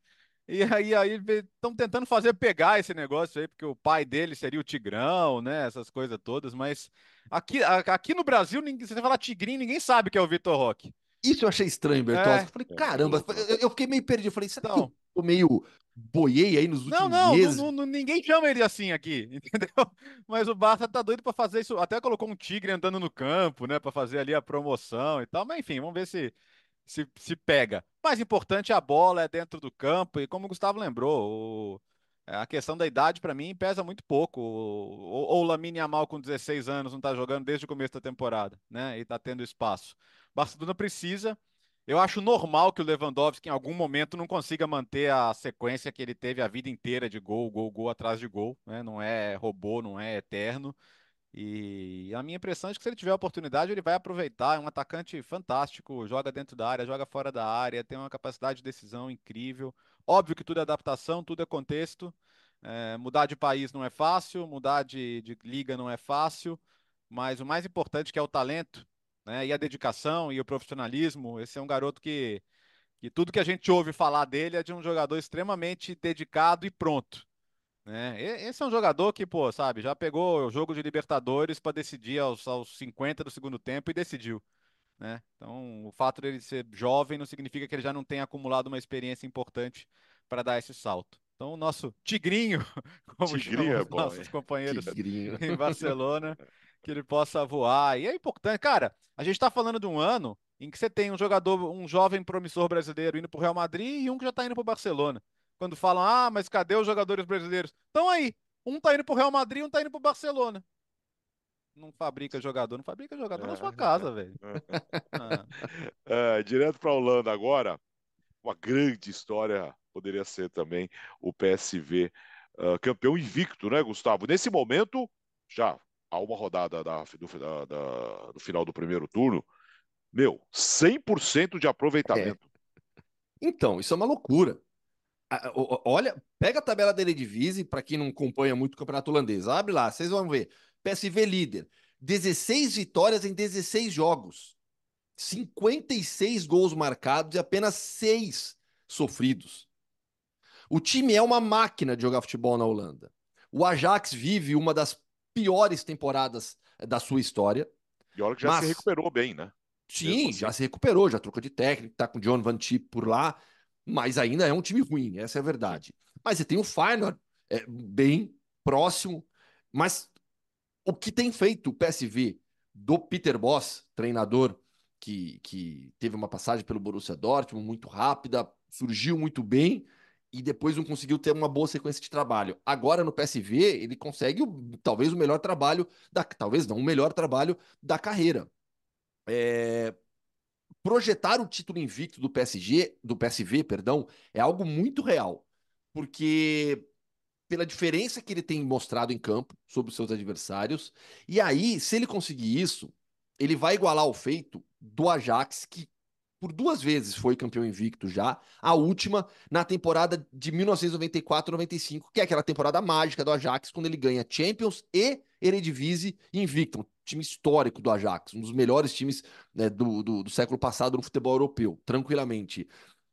E aí aí estão tentando fazer pegar esse negócio aí, porque o pai dele seria o Tigrão, né? Essas coisas todas, mas aqui, aqui no Brasil, ninguém, se você falar Tigrinho, ninguém sabe que é o Vitor Roque. Isso eu achei estranho, Bertozzi. É, eu falei, caramba, eu, eu, fiquei meio perdido. Eu falei, será então, que eu meio boiei aí nos últimos não, não, meses. Não, não, ninguém chama ele assim aqui, entendeu? Mas o Barça tá doido para fazer isso. Até colocou um tigre andando no campo, né, para fazer ali a promoção e tal. Mas enfim, vamos ver se se, se pega. Mais importante é a bola, é dentro do campo e como o Gustavo lembrou, o, a questão da idade para mim pesa muito pouco. Ou o Lamine Yamal com 16 anos não tá jogando desde o começo da temporada, né? E tá tendo espaço. Barcelona precisa eu acho normal que o Lewandowski em algum momento não consiga manter a sequência que ele teve a vida inteira de gol, gol, gol atrás de gol, né? Não é robô, não é eterno. E a minha impressão é que se ele tiver a oportunidade, ele vai aproveitar. É um atacante fantástico, joga dentro da área, joga fora da área, tem uma capacidade de decisão incrível. Óbvio que tudo é adaptação, tudo é contexto. É, mudar de país não é fácil, mudar de, de liga não é fácil, mas o mais importante que é o talento né? E a dedicação e o profissionalismo. Esse é um garoto que, que tudo que a gente ouve falar dele é de um jogador extremamente dedicado e pronto. Né? Esse é um jogador que, pô, sabe, já pegou o jogo de Libertadores para decidir aos, aos 50 do segundo tempo e decidiu. Né? Então, o fato dele ser jovem não significa que ele já não tenha acumulado uma experiência importante para dar esse salto. Então, o nosso Tigrinho, como Tigrinho é os nossos companheiros Tigrinho. em Barcelona, que ele possa voar. E é importante, cara. A gente está falando de um ano em que você tem um jogador, um jovem promissor brasileiro indo para o Real Madrid e um que já está indo para o Barcelona. Quando falam, ah, mas cadê os jogadores brasileiros? Estão aí. Um está indo para o Real Madrid, um está indo para o Barcelona. Não fabrica jogador, não fabrica jogador é. na sua casa, velho. ah. é, direto para a Holanda agora. Uma grande história poderia ser também o PSV uh, ah, campeão invicto, né, Gustavo? Nesse momento, já a uma rodada da, do, da, da, do final do primeiro turno, meu, 100% de aproveitamento. É. Então, isso é uma loucura. Olha, pega a tabela da Eredivisie, para quem não acompanha muito o campeonato holandês, abre lá, vocês vão ver. PSV líder, 16 vitórias em 16 jogos, 56 gols marcados e apenas 6 sofridos. O time é uma máquina de jogar futebol na Holanda. O Ajax vive uma das piores temporadas eh, da sua história. E olha que já mas... se recuperou bem, né? Sim, assim. já se recuperou, já trocou de técnico, tá com o John Van Tip por lá, mas ainda é um time ruim, essa é a verdade. Mas você tem o Feyenoord é, bem próximo, mas o que tem feito o PSV do Peter Boss, treinador que, que teve uma passagem pelo Borussia Dortmund muito rápida, surgiu muito bem, e depois não conseguiu ter uma boa sequência de trabalho. Agora no PSV, ele consegue talvez o melhor trabalho, da, talvez não, o melhor trabalho da carreira. É, projetar o título invicto do PSG, do PSV, perdão, é algo muito real, porque pela diferença que ele tem mostrado em campo sobre os seus adversários, e aí, se ele conseguir isso, ele vai igualar o feito do Ajax, que por duas vezes foi campeão invicto já, a última na temporada de 1994-95, que é aquela temporada mágica do Ajax, quando ele ganha Champions e Eredivisie invicto, um time histórico do Ajax, um dos melhores times né, do, do, do século passado no futebol europeu, tranquilamente.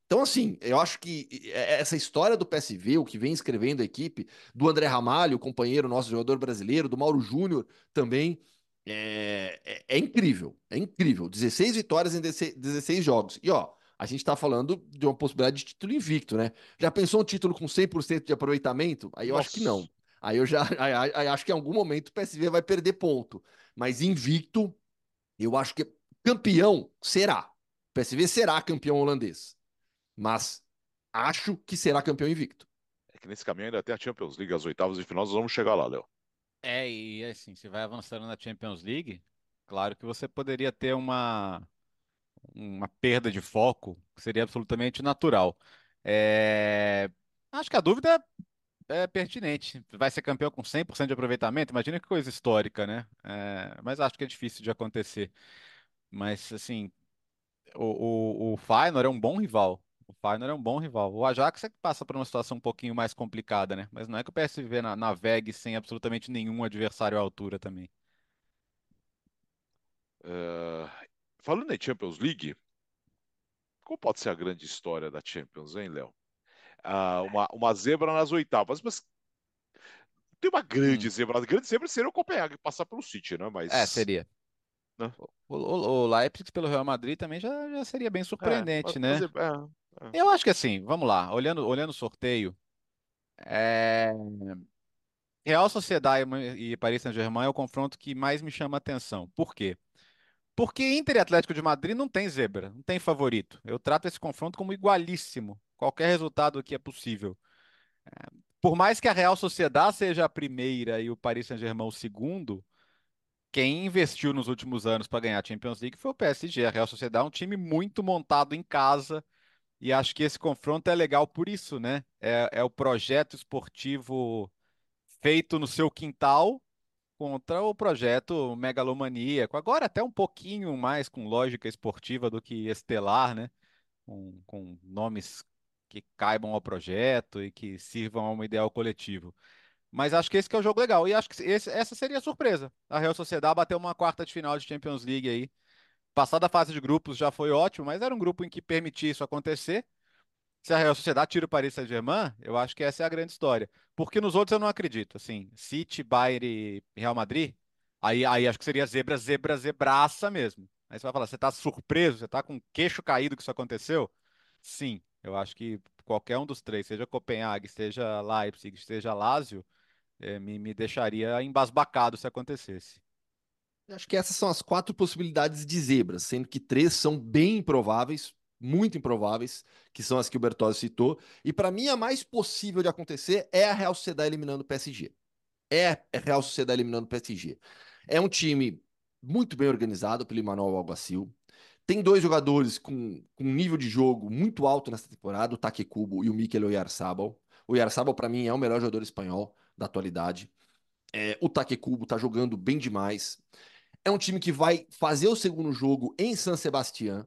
Então, assim, eu acho que essa história do PSV, o que vem escrevendo a equipe, do André Ramalho, companheiro nosso jogador brasileiro, do Mauro Júnior também, é, é, é, incrível, é incrível. 16 vitórias em 16 jogos. E ó, a gente tá falando de uma possibilidade de título invicto, né? Já pensou um título com 100% de aproveitamento? Aí eu Nossa. acho que não. Aí eu já aí, aí, acho que em algum momento o PSV vai perder ponto. Mas invicto, eu acho que campeão será. O PSV será campeão holandês. Mas acho que será campeão invicto. É que nesse caminho ainda tem a Champions League, as oitavas e finais, nós vamos chegar lá, Léo. É, e assim, você vai avançando na Champions League, claro que você poderia ter uma uma perda de foco, seria absolutamente natural. É... Acho que a dúvida é pertinente. Vai ser campeão com 100% de aproveitamento? Imagina que coisa histórica, né? É... Mas acho que é difícil de acontecer. Mas, assim, o, o, o Feyenoord é um bom rival. O Feyenoord é um bom rival. O Ajax é que passa por uma situação um pouquinho mais complicada, né? Mas não é que o PSV na, navegue sem absolutamente nenhum adversário à altura também. Uh, falando em Champions League, qual pode ser a grande história da Champions, hein, Léo? Uh, uma, uma zebra nas oitavas, mas tem uma grande hum. zebra. A grande zebra seria o Copenhague passar pelo City, né? Mas... É, seria. Né? O, o, o, Leipzig pelo Real Madrid também já, já seria bem surpreendente, é, né? É, é. Eu acho que assim, vamos lá, olhando, olhando o sorteio, é... Real Sociedade e Paris Saint-Germain é o confronto que mais me chama a atenção. Por quê? Porque Inter e Atlético de Madrid não tem zebra, não tem favorito. Eu trato esse confronto como igualíssimo. Qualquer resultado aqui é possível. É, por mais que a Real Sociedade seja a primeira e o Paris Saint-Germain o segundo, quem investiu nos últimos anos para ganhar a Champions League foi o PSG. A Real Sociedade é um time muito montado em casa e acho que esse confronto é legal por isso, né? É, é o projeto esportivo feito no seu quintal contra o projeto megalomaníaco. Agora até um pouquinho mais com lógica esportiva do que estelar, né? Com, com nomes que caibam ao projeto e que sirvam a um ideal coletivo. Mas acho que esse que é o jogo legal. E acho que esse, essa seria a surpresa. A Real Sociedade bateu uma quarta de final de Champions League aí. Passada a fase de grupos já foi ótimo, mas era um grupo em que permitia isso acontecer. Se a Real Sociedade tira o Paris Saint-Germain, eu acho que essa é a grande história. Porque nos outros eu não acredito. Assim, City, Bayern e Real Madrid, aí, aí acho que seria zebra, zebra, zebraça mesmo. Aí você vai falar, você tá surpreso? Você tá com o queixo caído que isso aconteceu? Sim, eu acho que qualquer um dos três, seja Copenhague, seja Leipzig, seja Lazio, é, me, me deixaria embasbacado se acontecesse. Acho que essas são as quatro possibilidades de zebras, sendo que três são bem improváveis, muito improváveis, que são as que o Bertozzi citou. E para mim, a mais possível de acontecer é a Real Sociedade eliminando o PSG. É a Real Sociedade eliminando o PSG. É um time muito bem organizado pelo Emmanuel Alguacil. Tem dois jogadores com, com um nível de jogo muito alto nessa temporada, o Takekubo e o Mikel Oyarzabal. O Oyarzabal, para mim, é o melhor jogador espanhol da atualidade. É, o Takekubo tá jogando bem demais. É um time que vai fazer o segundo jogo em San Sebastián.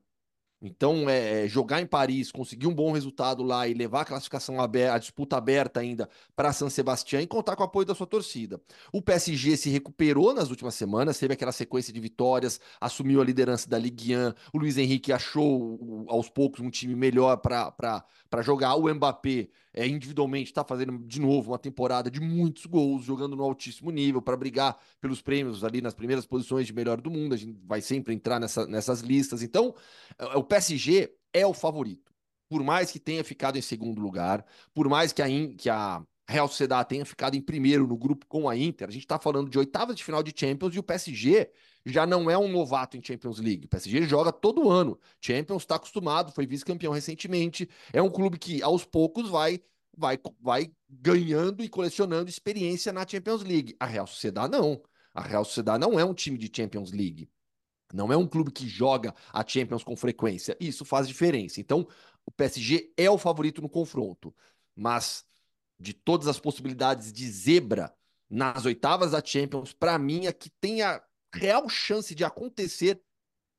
Então, é, é, jogar em Paris, conseguir um bom resultado lá e levar a classificação aberta, a disputa aberta ainda para San Sebastián e contar com o apoio da sua torcida. O PSG se recuperou nas últimas semanas, teve aquela sequência de vitórias, assumiu a liderança da Ligue 1. O Luiz Henrique achou aos poucos um time melhor para jogar. O Mbappé é, individualmente está fazendo de novo uma temporada de muitos gols, jogando no altíssimo nível para brigar pelos prêmios ali nas primeiras posições de melhor do mundo. A gente vai sempre entrar nessa, nessas listas. Então, é, o PSG é o favorito. Por mais que tenha ficado em segundo lugar, por mais que a, que a Real Sociedade tenha ficado em primeiro no grupo com a Inter, a gente está falando de oitavas de final de Champions e o PSG já não é um novato em Champions League. O PSG joga todo ano. Champions está acostumado, foi vice-campeão recentemente. É um clube que aos poucos vai vai vai ganhando e colecionando experiência na Champions League. A Real Sociedade não. A Real Sociedade não é um time de Champions League. Não é um clube que joga a Champions com frequência. Isso faz diferença. Então, o PSG é o favorito no confronto. Mas de todas as possibilidades de zebra nas oitavas da Champions, para mim, a que tem a real chance de acontecer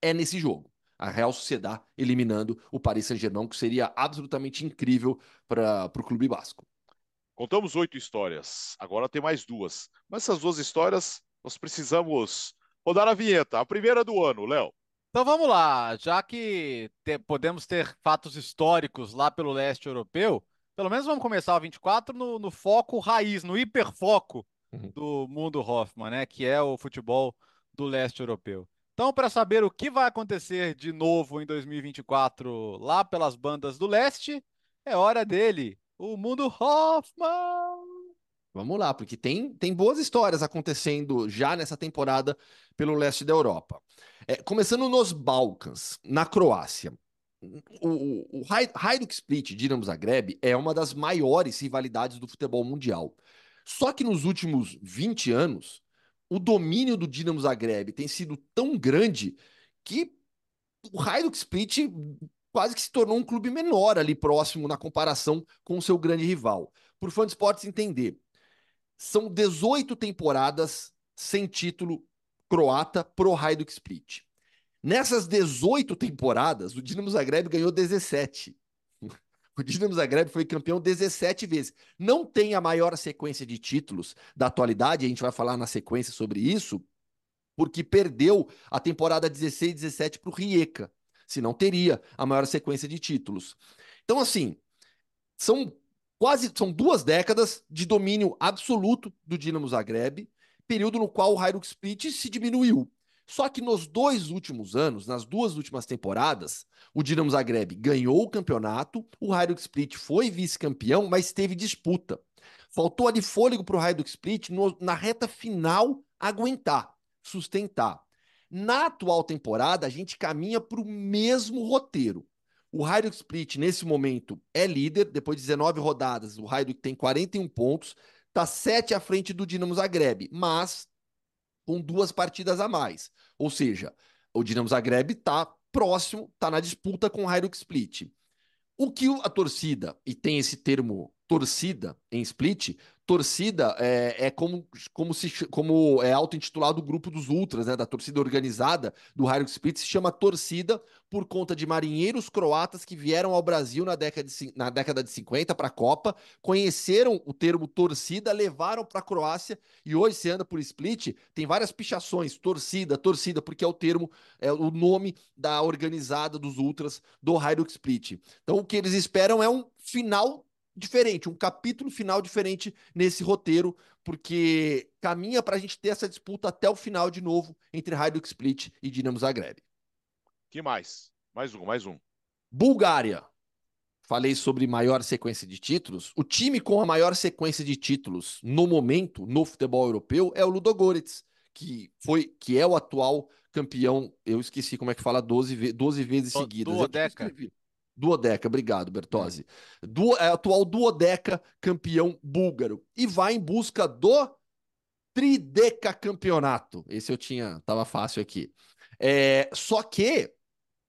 é nesse jogo. A Real Sociedade eliminando o Paris Saint-Germain, que seria absolutamente incrível para o clube basco. Contamos oito histórias, agora tem mais duas. Mas essas duas histórias nós precisamos rodar a vinheta, a primeira do ano, Léo. Então vamos lá, já que te, podemos ter fatos históricos lá pelo leste europeu, pelo menos vamos começar o 24 no, no foco raiz, no hiperfoco uhum. do mundo Hoffman, né? Que é o futebol do leste europeu. Então, para saber o que vai acontecer de novo em 2024 lá pelas bandas do leste, é hora dele, o mundo Hoffman. Vamos lá, porque tem, tem boas histórias acontecendo já nessa temporada pelo leste da Europa. É, começando nos Balcãs, na Croácia o, o, Hajduk Split Dinamo Zagreb é uma das maiores rivalidades do futebol mundial. Só que nos últimos 20 anos, o domínio do Dinamo Zagreb tem sido tão grande que o Hajduk Split quase que se tornou um clube menor ali próximo na comparação com o seu grande rival. Por fã de esportes entender, são 18 temporadas sem título croata pro Hajduk Split. Nessas 18 temporadas, o Dinamo Zagreb ganhou 17. O Dinamo Zagreb foi campeão 17 vezes. Não tem a maior sequência de títulos da atualidade, a gente vai falar na sequência sobre isso, porque perdeu a temporada 16 17 para o Rijeka. Se não teria a maior sequência de títulos. Então, assim, são quase são duas décadas de domínio absoluto do Dinamo Zagreb, período no qual o Hajduk Split se diminuiu. Só que nos dois últimos anos, nas duas últimas temporadas, o Dinamo Zagreb ganhou o campeonato, o Hajduk Split foi vice-campeão, mas teve disputa. Faltou ali fôlego para o Hajduk Split no, na reta final aguentar, sustentar. Na atual temporada, a gente caminha para o mesmo roteiro. O Hajduk Split, nesse momento, é líder. Depois de 19 rodadas, o Hajduk tem 41 pontos. Está 7 à frente do Dinamo Zagreb, mas com duas partidas a mais. Ou seja, o Dinamo Zagreb está próximo, está na disputa com o Hajduk Split. O que a torcida, e tem esse termo torcida em Split, torcida é, é como, como se como é auto-intitulado o grupo dos ultras, né, da torcida organizada do Hajduk Split, se chama torcida por conta de marinheiros croatas que vieram ao Brasil na década de, na década de 50 para a Copa, conheceram o termo torcida, levaram para a Croácia e hoje se anda por Split, tem várias pichações, torcida, torcida, porque é o termo, é o nome da organizada dos ultras do Hajduk Split. Então o que eles esperam é um final diferente, um capítulo final diferente nesse roteiro, porque caminha para a gente ter essa disputa até o final de novo entre Hajduk Split e Dinamo Zagreb. Que mais? Mais um, mais um. Bulgária. Falei sobre maior sequência de títulos. O time com a maior sequência de títulos no momento no futebol europeu é o Ludogorets, que foi que é o atual campeão. Eu esqueci como é que fala 12, 12 vezes seguidas. Duodeca. Duodeca, obrigado, Bertozzi. Du, é, atual duodeca campeão búlgaro. E vai em busca do trideca campeonato. Esse eu tinha, tava fácil aqui. É, só que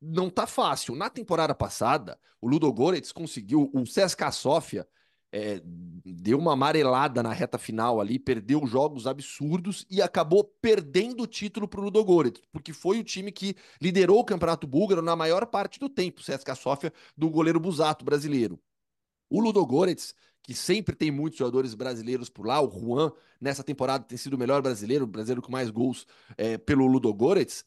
não tá fácil. Na temporada passada, o Ludogorets conseguiu, o CSKA Sofia é, deu uma amarelada na reta final ali, perdeu jogos absurdos e acabou perdendo o título para o Ludogorets, porque foi o time que liderou o Campeonato Búlgaro na maior parte do tempo, CSKA Sofia, do goleiro Busato brasileiro. O Ludogorets, que sempre tem muitos jogadores brasileiros por lá, o Juan, nessa temporada tem sido o melhor brasileiro, o brasileiro com mais gols é, pelo Ludogorets,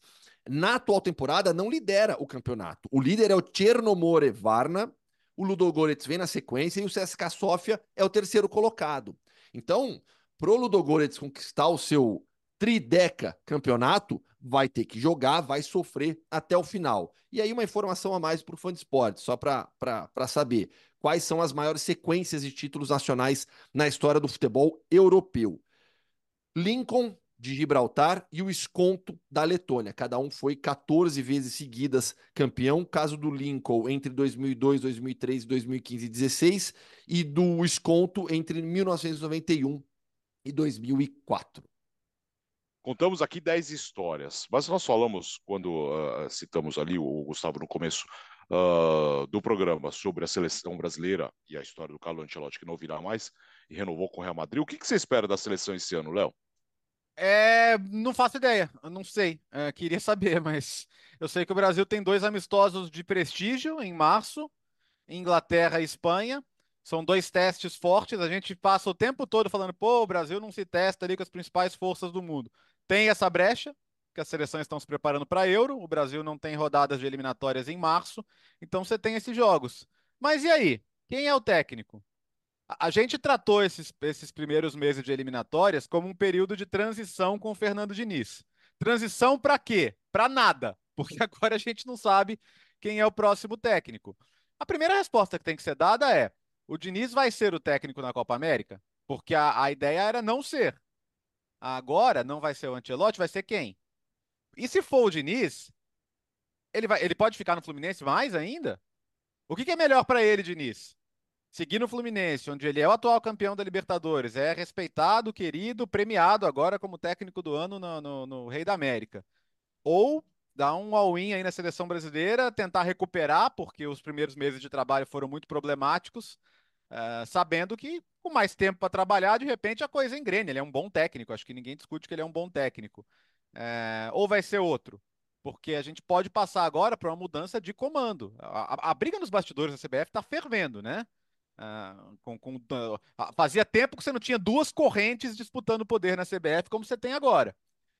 na atual temporada não lidera o campeonato. O líder é o Chernomore Varna, o Ludogorets vem na sequência e o CSKA Sofia é o terceiro colocado. Então, pro Ludogorets conquistar o seu trideca campeonato, vai ter que jogar, vai sofrer até o final. E aí uma informação a mais para o fã de esporte, só para saber quais são as maiores sequências de títulos nacionais na história do futebol europeu. Lincoln de Gibraltar e o Esconto da Letônia. Cada um foi 14 vezes seguidas campeão. Caso do Lincoln entre 2002, 2003, 2015 e 2016 e do Esconto entre 1991 e 2004. Contamos aqui 10 histórias, mas nós falamos, quando uh, citamos ali o Gustavo no começo uh, do programa, sobre a seleção brasileira e a história do Carlo Ancelotti, que não virá mais, e renovou com o Real Madrid. O que, que você espera da seleção esse ano, Léo? É, não faço ideia, eu não sei. É, queria saber, mas eu sei que o Brasil tem dois amistosos de prestígio em março, Inglaterra e Espanha. São dois testes fortes. A gente passa o tempo todo falando, pô, o Brasil não se testa ali com as principais forças do mundo. Tem essa brecha, que as seleções estão se preparando para Euro. O Brasil não tem rodadas de eliminatórias em março, então você tem esses jogos. Mas e aí? Quem é o técnico? A gente tratou esses, esses primeiros meses de eliminatórias como um período de transição com o Fernando Diniz. Transição para quê? Para nada, porque agora a gente não sabe quem é o próximo técnico. A primeira resposta que tem que ser dada é: o Diniz vai ser o técnico na Copa América? Porque a, a ideia era não ser. Agora não vai ser o Ancelotti, vai ser quem? E se for o Diniz, ele, vai, ele pode ficar no Fluminense mais ainda? O que, que é melhor para ele, Diniz? Seguir no Fluminense, onde ele é o atual campeão da Libertadores, é respeitado, querido, premiado agora como técnico do ano no, no, no Rei da América. Ou dar um all-in aí na seleção brasileira, tentar recuperar, porque os primeiros meses de trabalho foram muito problemáticos, uh, sabendo que com mais tempo para trabalhar, de repente a coisa engrena. Ele é um bom técnico, acho que ninguém discute que ele é um bom técnico. Uh, ou vai ser outro? Porque a gente pode passar agora para uma mudança de comando. A, a, a, briga nos bastidores da CBF está fervendo, né? Uh, com, com, uh, fazia tempo que você não tinha duas correntes disputando o poder na CBF como você tem agora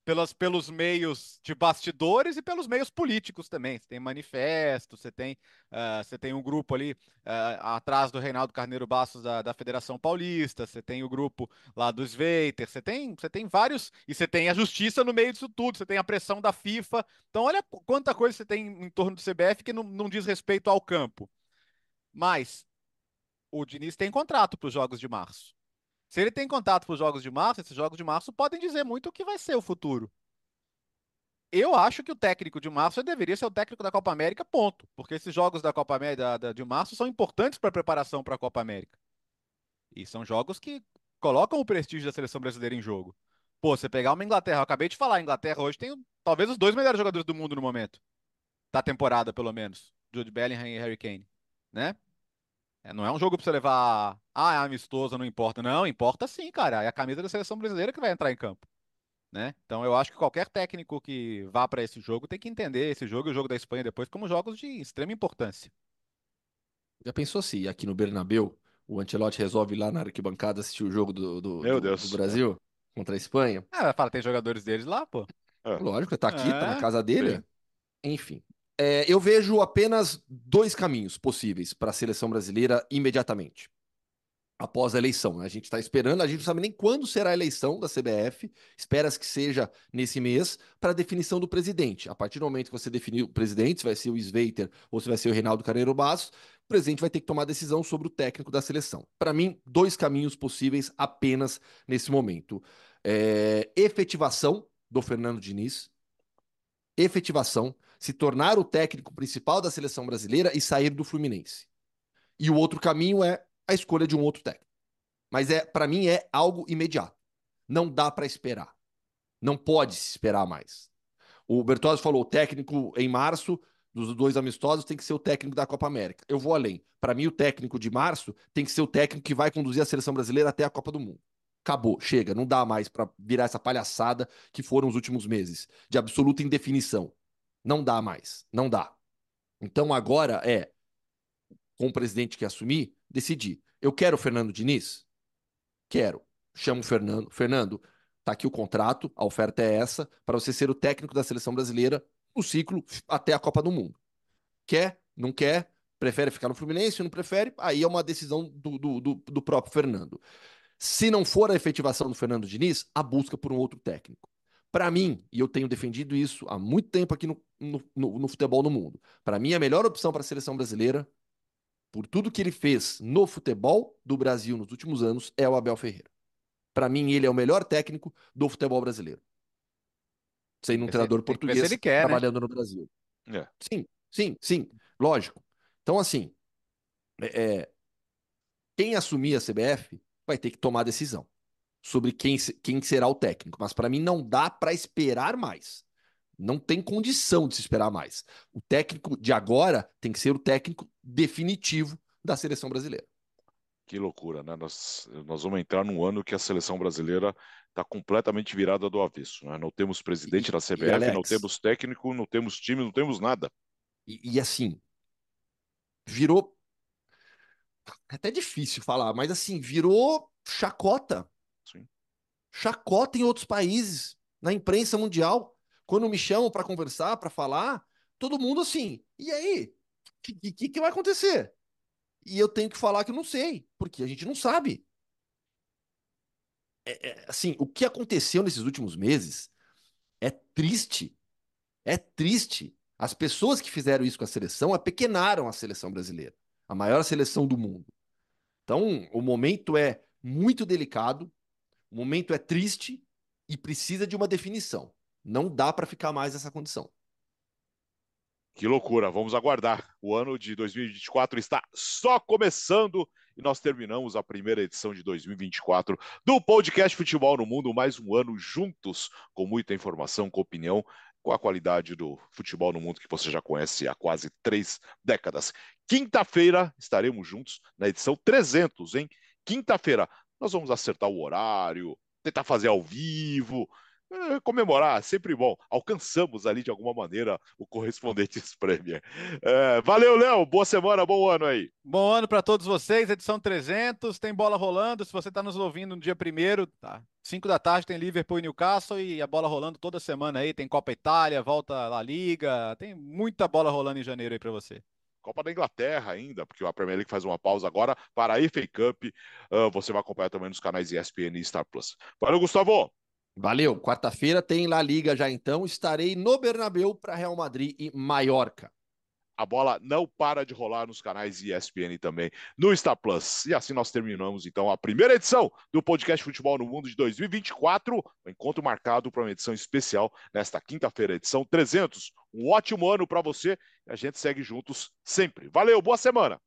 pelas, pelos meios de bastidores e pelos meios políticos também. Você tem manifesto, você tem, uh, você tem um grupo ali uh, atrás do Reinaldo Carneiro Bastos da, da Federação Paulista, você tem o grupo lá do Sveiter, você tem, você tem vários, e você tem a justiça no meio disso tudo, você tem a pressão da FIFA. Então, olha quanta coisa você tem em torno do CBF que não, não diz respeito ao campo. Mas o Diniz tem contrato para os Jogos de Março. Se ele tem contato com os jogos de março, esses jogos de março podem dizer muito o que vai ser o futuro. Eu acho que o técnico de março deveria ser o técnico da Copa América, ponto. Porque esses jogos da Copa América de março são importantes para a preparação para a Copa América. E são jogos que colocam o prestígio da seleção brasileira em jogo. Pô, você pegar uma Inglaterra, eu acabei de falar, a Inglaterra hoje tem talvez os dois melhores jogadores do mundo no momento. Da temporada, pelo menos. Jude Bellingham e Harry Kane, né? É, não é um jogo pra você levar. Ah, é amistoso, não importa. Não, importa sim, cara. É a camisa da seleção brasileira que vai entrar em campo. Né? Então eu acho que qualquer técnico que vá para esse jogo tem que entender esse jogo e o jogo da Espanha depois como jogos de extrema importância. Já pensou se aqui no Bernabeu o Ancelotti resolve ir lá na arquibancada assistir o jogo do, do, do, do Brasil contra a Espanha? Ah, vai falar, tem jogadores deles lá, pô. É. Lógico, tá aqui, é, tá na é, casa dele. Sim. Enfim. É, eu vejo apenas dois caminhos possíveis para a seleção brasileira imediatamente. Após a eleição. A gente está esperando, a gente não sabe nem quando será a eleição da CBF, espera-se que seja nesse mês, para a definição do presidente. A partir do momento que você definir o presidente, se vai ser o Sveiter ou se vai ser o Reinaldo Carneiro Bastos, o presidente vai ter que tomar decisão sobre o técnico da seleção. Para mim, dois caminhos possíveis apenas nesse momento. É, efetivação do Fernando Diniz, efetivação se tornar o técnico principal da seleção brasileira e sair do Fluminense. E o outro caminho é a escolha de um outro técnico. Mas é, para mim é algo imediato. Não dá para esperar. Não pode se esperar mais. O Bertozzi falou, o técnico em março dos dois amistosos tem que ser o técnico da Copa América. Eu vou além. Para mim, o técnico de março tem que ser o técnico que vai conduzir a seleção brasileira até a Copa do Mundo. Acabou, chega, não dá mais para virar essa palhaçada que foram os últimos meses, de absoluta indefinição. Não dá mais. Não dá. Então agora é, com o presidente que assumir, decidir. Eu quero o Fernando Diniz? Quero. Chamo o Fernando. Fernando, tá aqui o contrato, a oferta é essa, para você ser o técnico da seleção brasileira no ciclo até a Copa do Mundo. Quer? Não quer? Prefere ficar no Fluminense? Não prefere? Aí é uma decisão do, do, do, do próprio Fernando. Se não for a efetivação do Fernando Diniz, a busca por um outro técnico. Para mim, e eu tenho defendido isso há muito tempo aqui no, no, no, no futebol no mundo, para mim a melhor opção para a seleção brasileira, por tudo que ele fez no futebol do Brasil nos últimos anos, é o Abel Ferreira. Para mim, ele é o melhor técnico do futebol brasileiro. Sendo um treinador português quer, né? trabalhando né? no Brasil. É. Sim, sim, sim, lógico. Então, assim, é, é quem assumir a CBF vai ter que tomar a decisão sobre quem, quem será o técnico, mas para mim não dá para esperar mais. Não tem condição de se esperar mais. O técnico de agora tem que ser o técnico definitivo da seleção brasileira. Que loucura, né? Nós, nós vamos entrar num ano que a seleção brasileira está completamente virada do avesso. Né? Não temos presidente e, da CBF, Alex, não temos técnico, não temos time, não temos nada. E, e assim, virou. É até difícil falar, mas assim, virou chacota chacota em outros países, na imprensa mundial. Quando me chamam para conversar, para falar, todo mundo assim, e aí? O que, que, que vai acontecer? E eu tenho que falar que eu não sei, porque a gente não sabe. É, é, assim, o que aconteceu nesses últimos meses é triste. É triste. As pessoas que fizeram isso com a seleção apequenaram a seleção brasileira, a maior seleção do mundo. Então, o momento é muito delicado. O momento é triste e precisa de uma definição. Não dá para ficar mais nessa condição. Que loucura, vamos aguardar. O ano de 2024 está só começando e nós terminamos a primeira edição de 2024 do podcast Futebol no Mundo. Mais um ano juntos, com muita informação, com opinião com a qualidade do futebol no mundo que você já conhece há quase três décadas. Quinta-feira estaremos juntos na edição 300, hein? Quinta-feira nós vamos acertar o horário, tentar fazer ao vivo, é, comemorar, sempre bom. Alcançamos ali de alguma maneira o correspondente Premier. É, valeu, Léo. Boa semana, bom ano aí. Bom ano para todos vocês. Edição 300. Tem bola rolando. Se você está nos ouvindo no dia primeiro, tá? 5 da tarde tem Liverpool e Newcastle e a bola rolando toda semana aí. Tem Copa Itália, volta La Liga. Tem muita bola rolando em janeiro aí para você. Copa da Inglaterra ainda, porque a Premier League faz uma pausa agora para a FA Cup. Uh, você vai acompanhar também nos canais ESPN e Star Plus. Valeu, Gustavo! Valeu. Quarta-feira tem La Liga já então. Estarei no Bernabéu para Real Madrid e Mallorca. A bola não para de rolar nos canais ESPN também, no Star Plus. E assim nós terminamos então a primeira edição do podcast Futebol no Mundo de 2024. Um encontro marcado para uma edição especial nesta quinta-feira, edição 300. Um ótimo ano para você e a gente segue juntos sempre. Valeu, boa semana.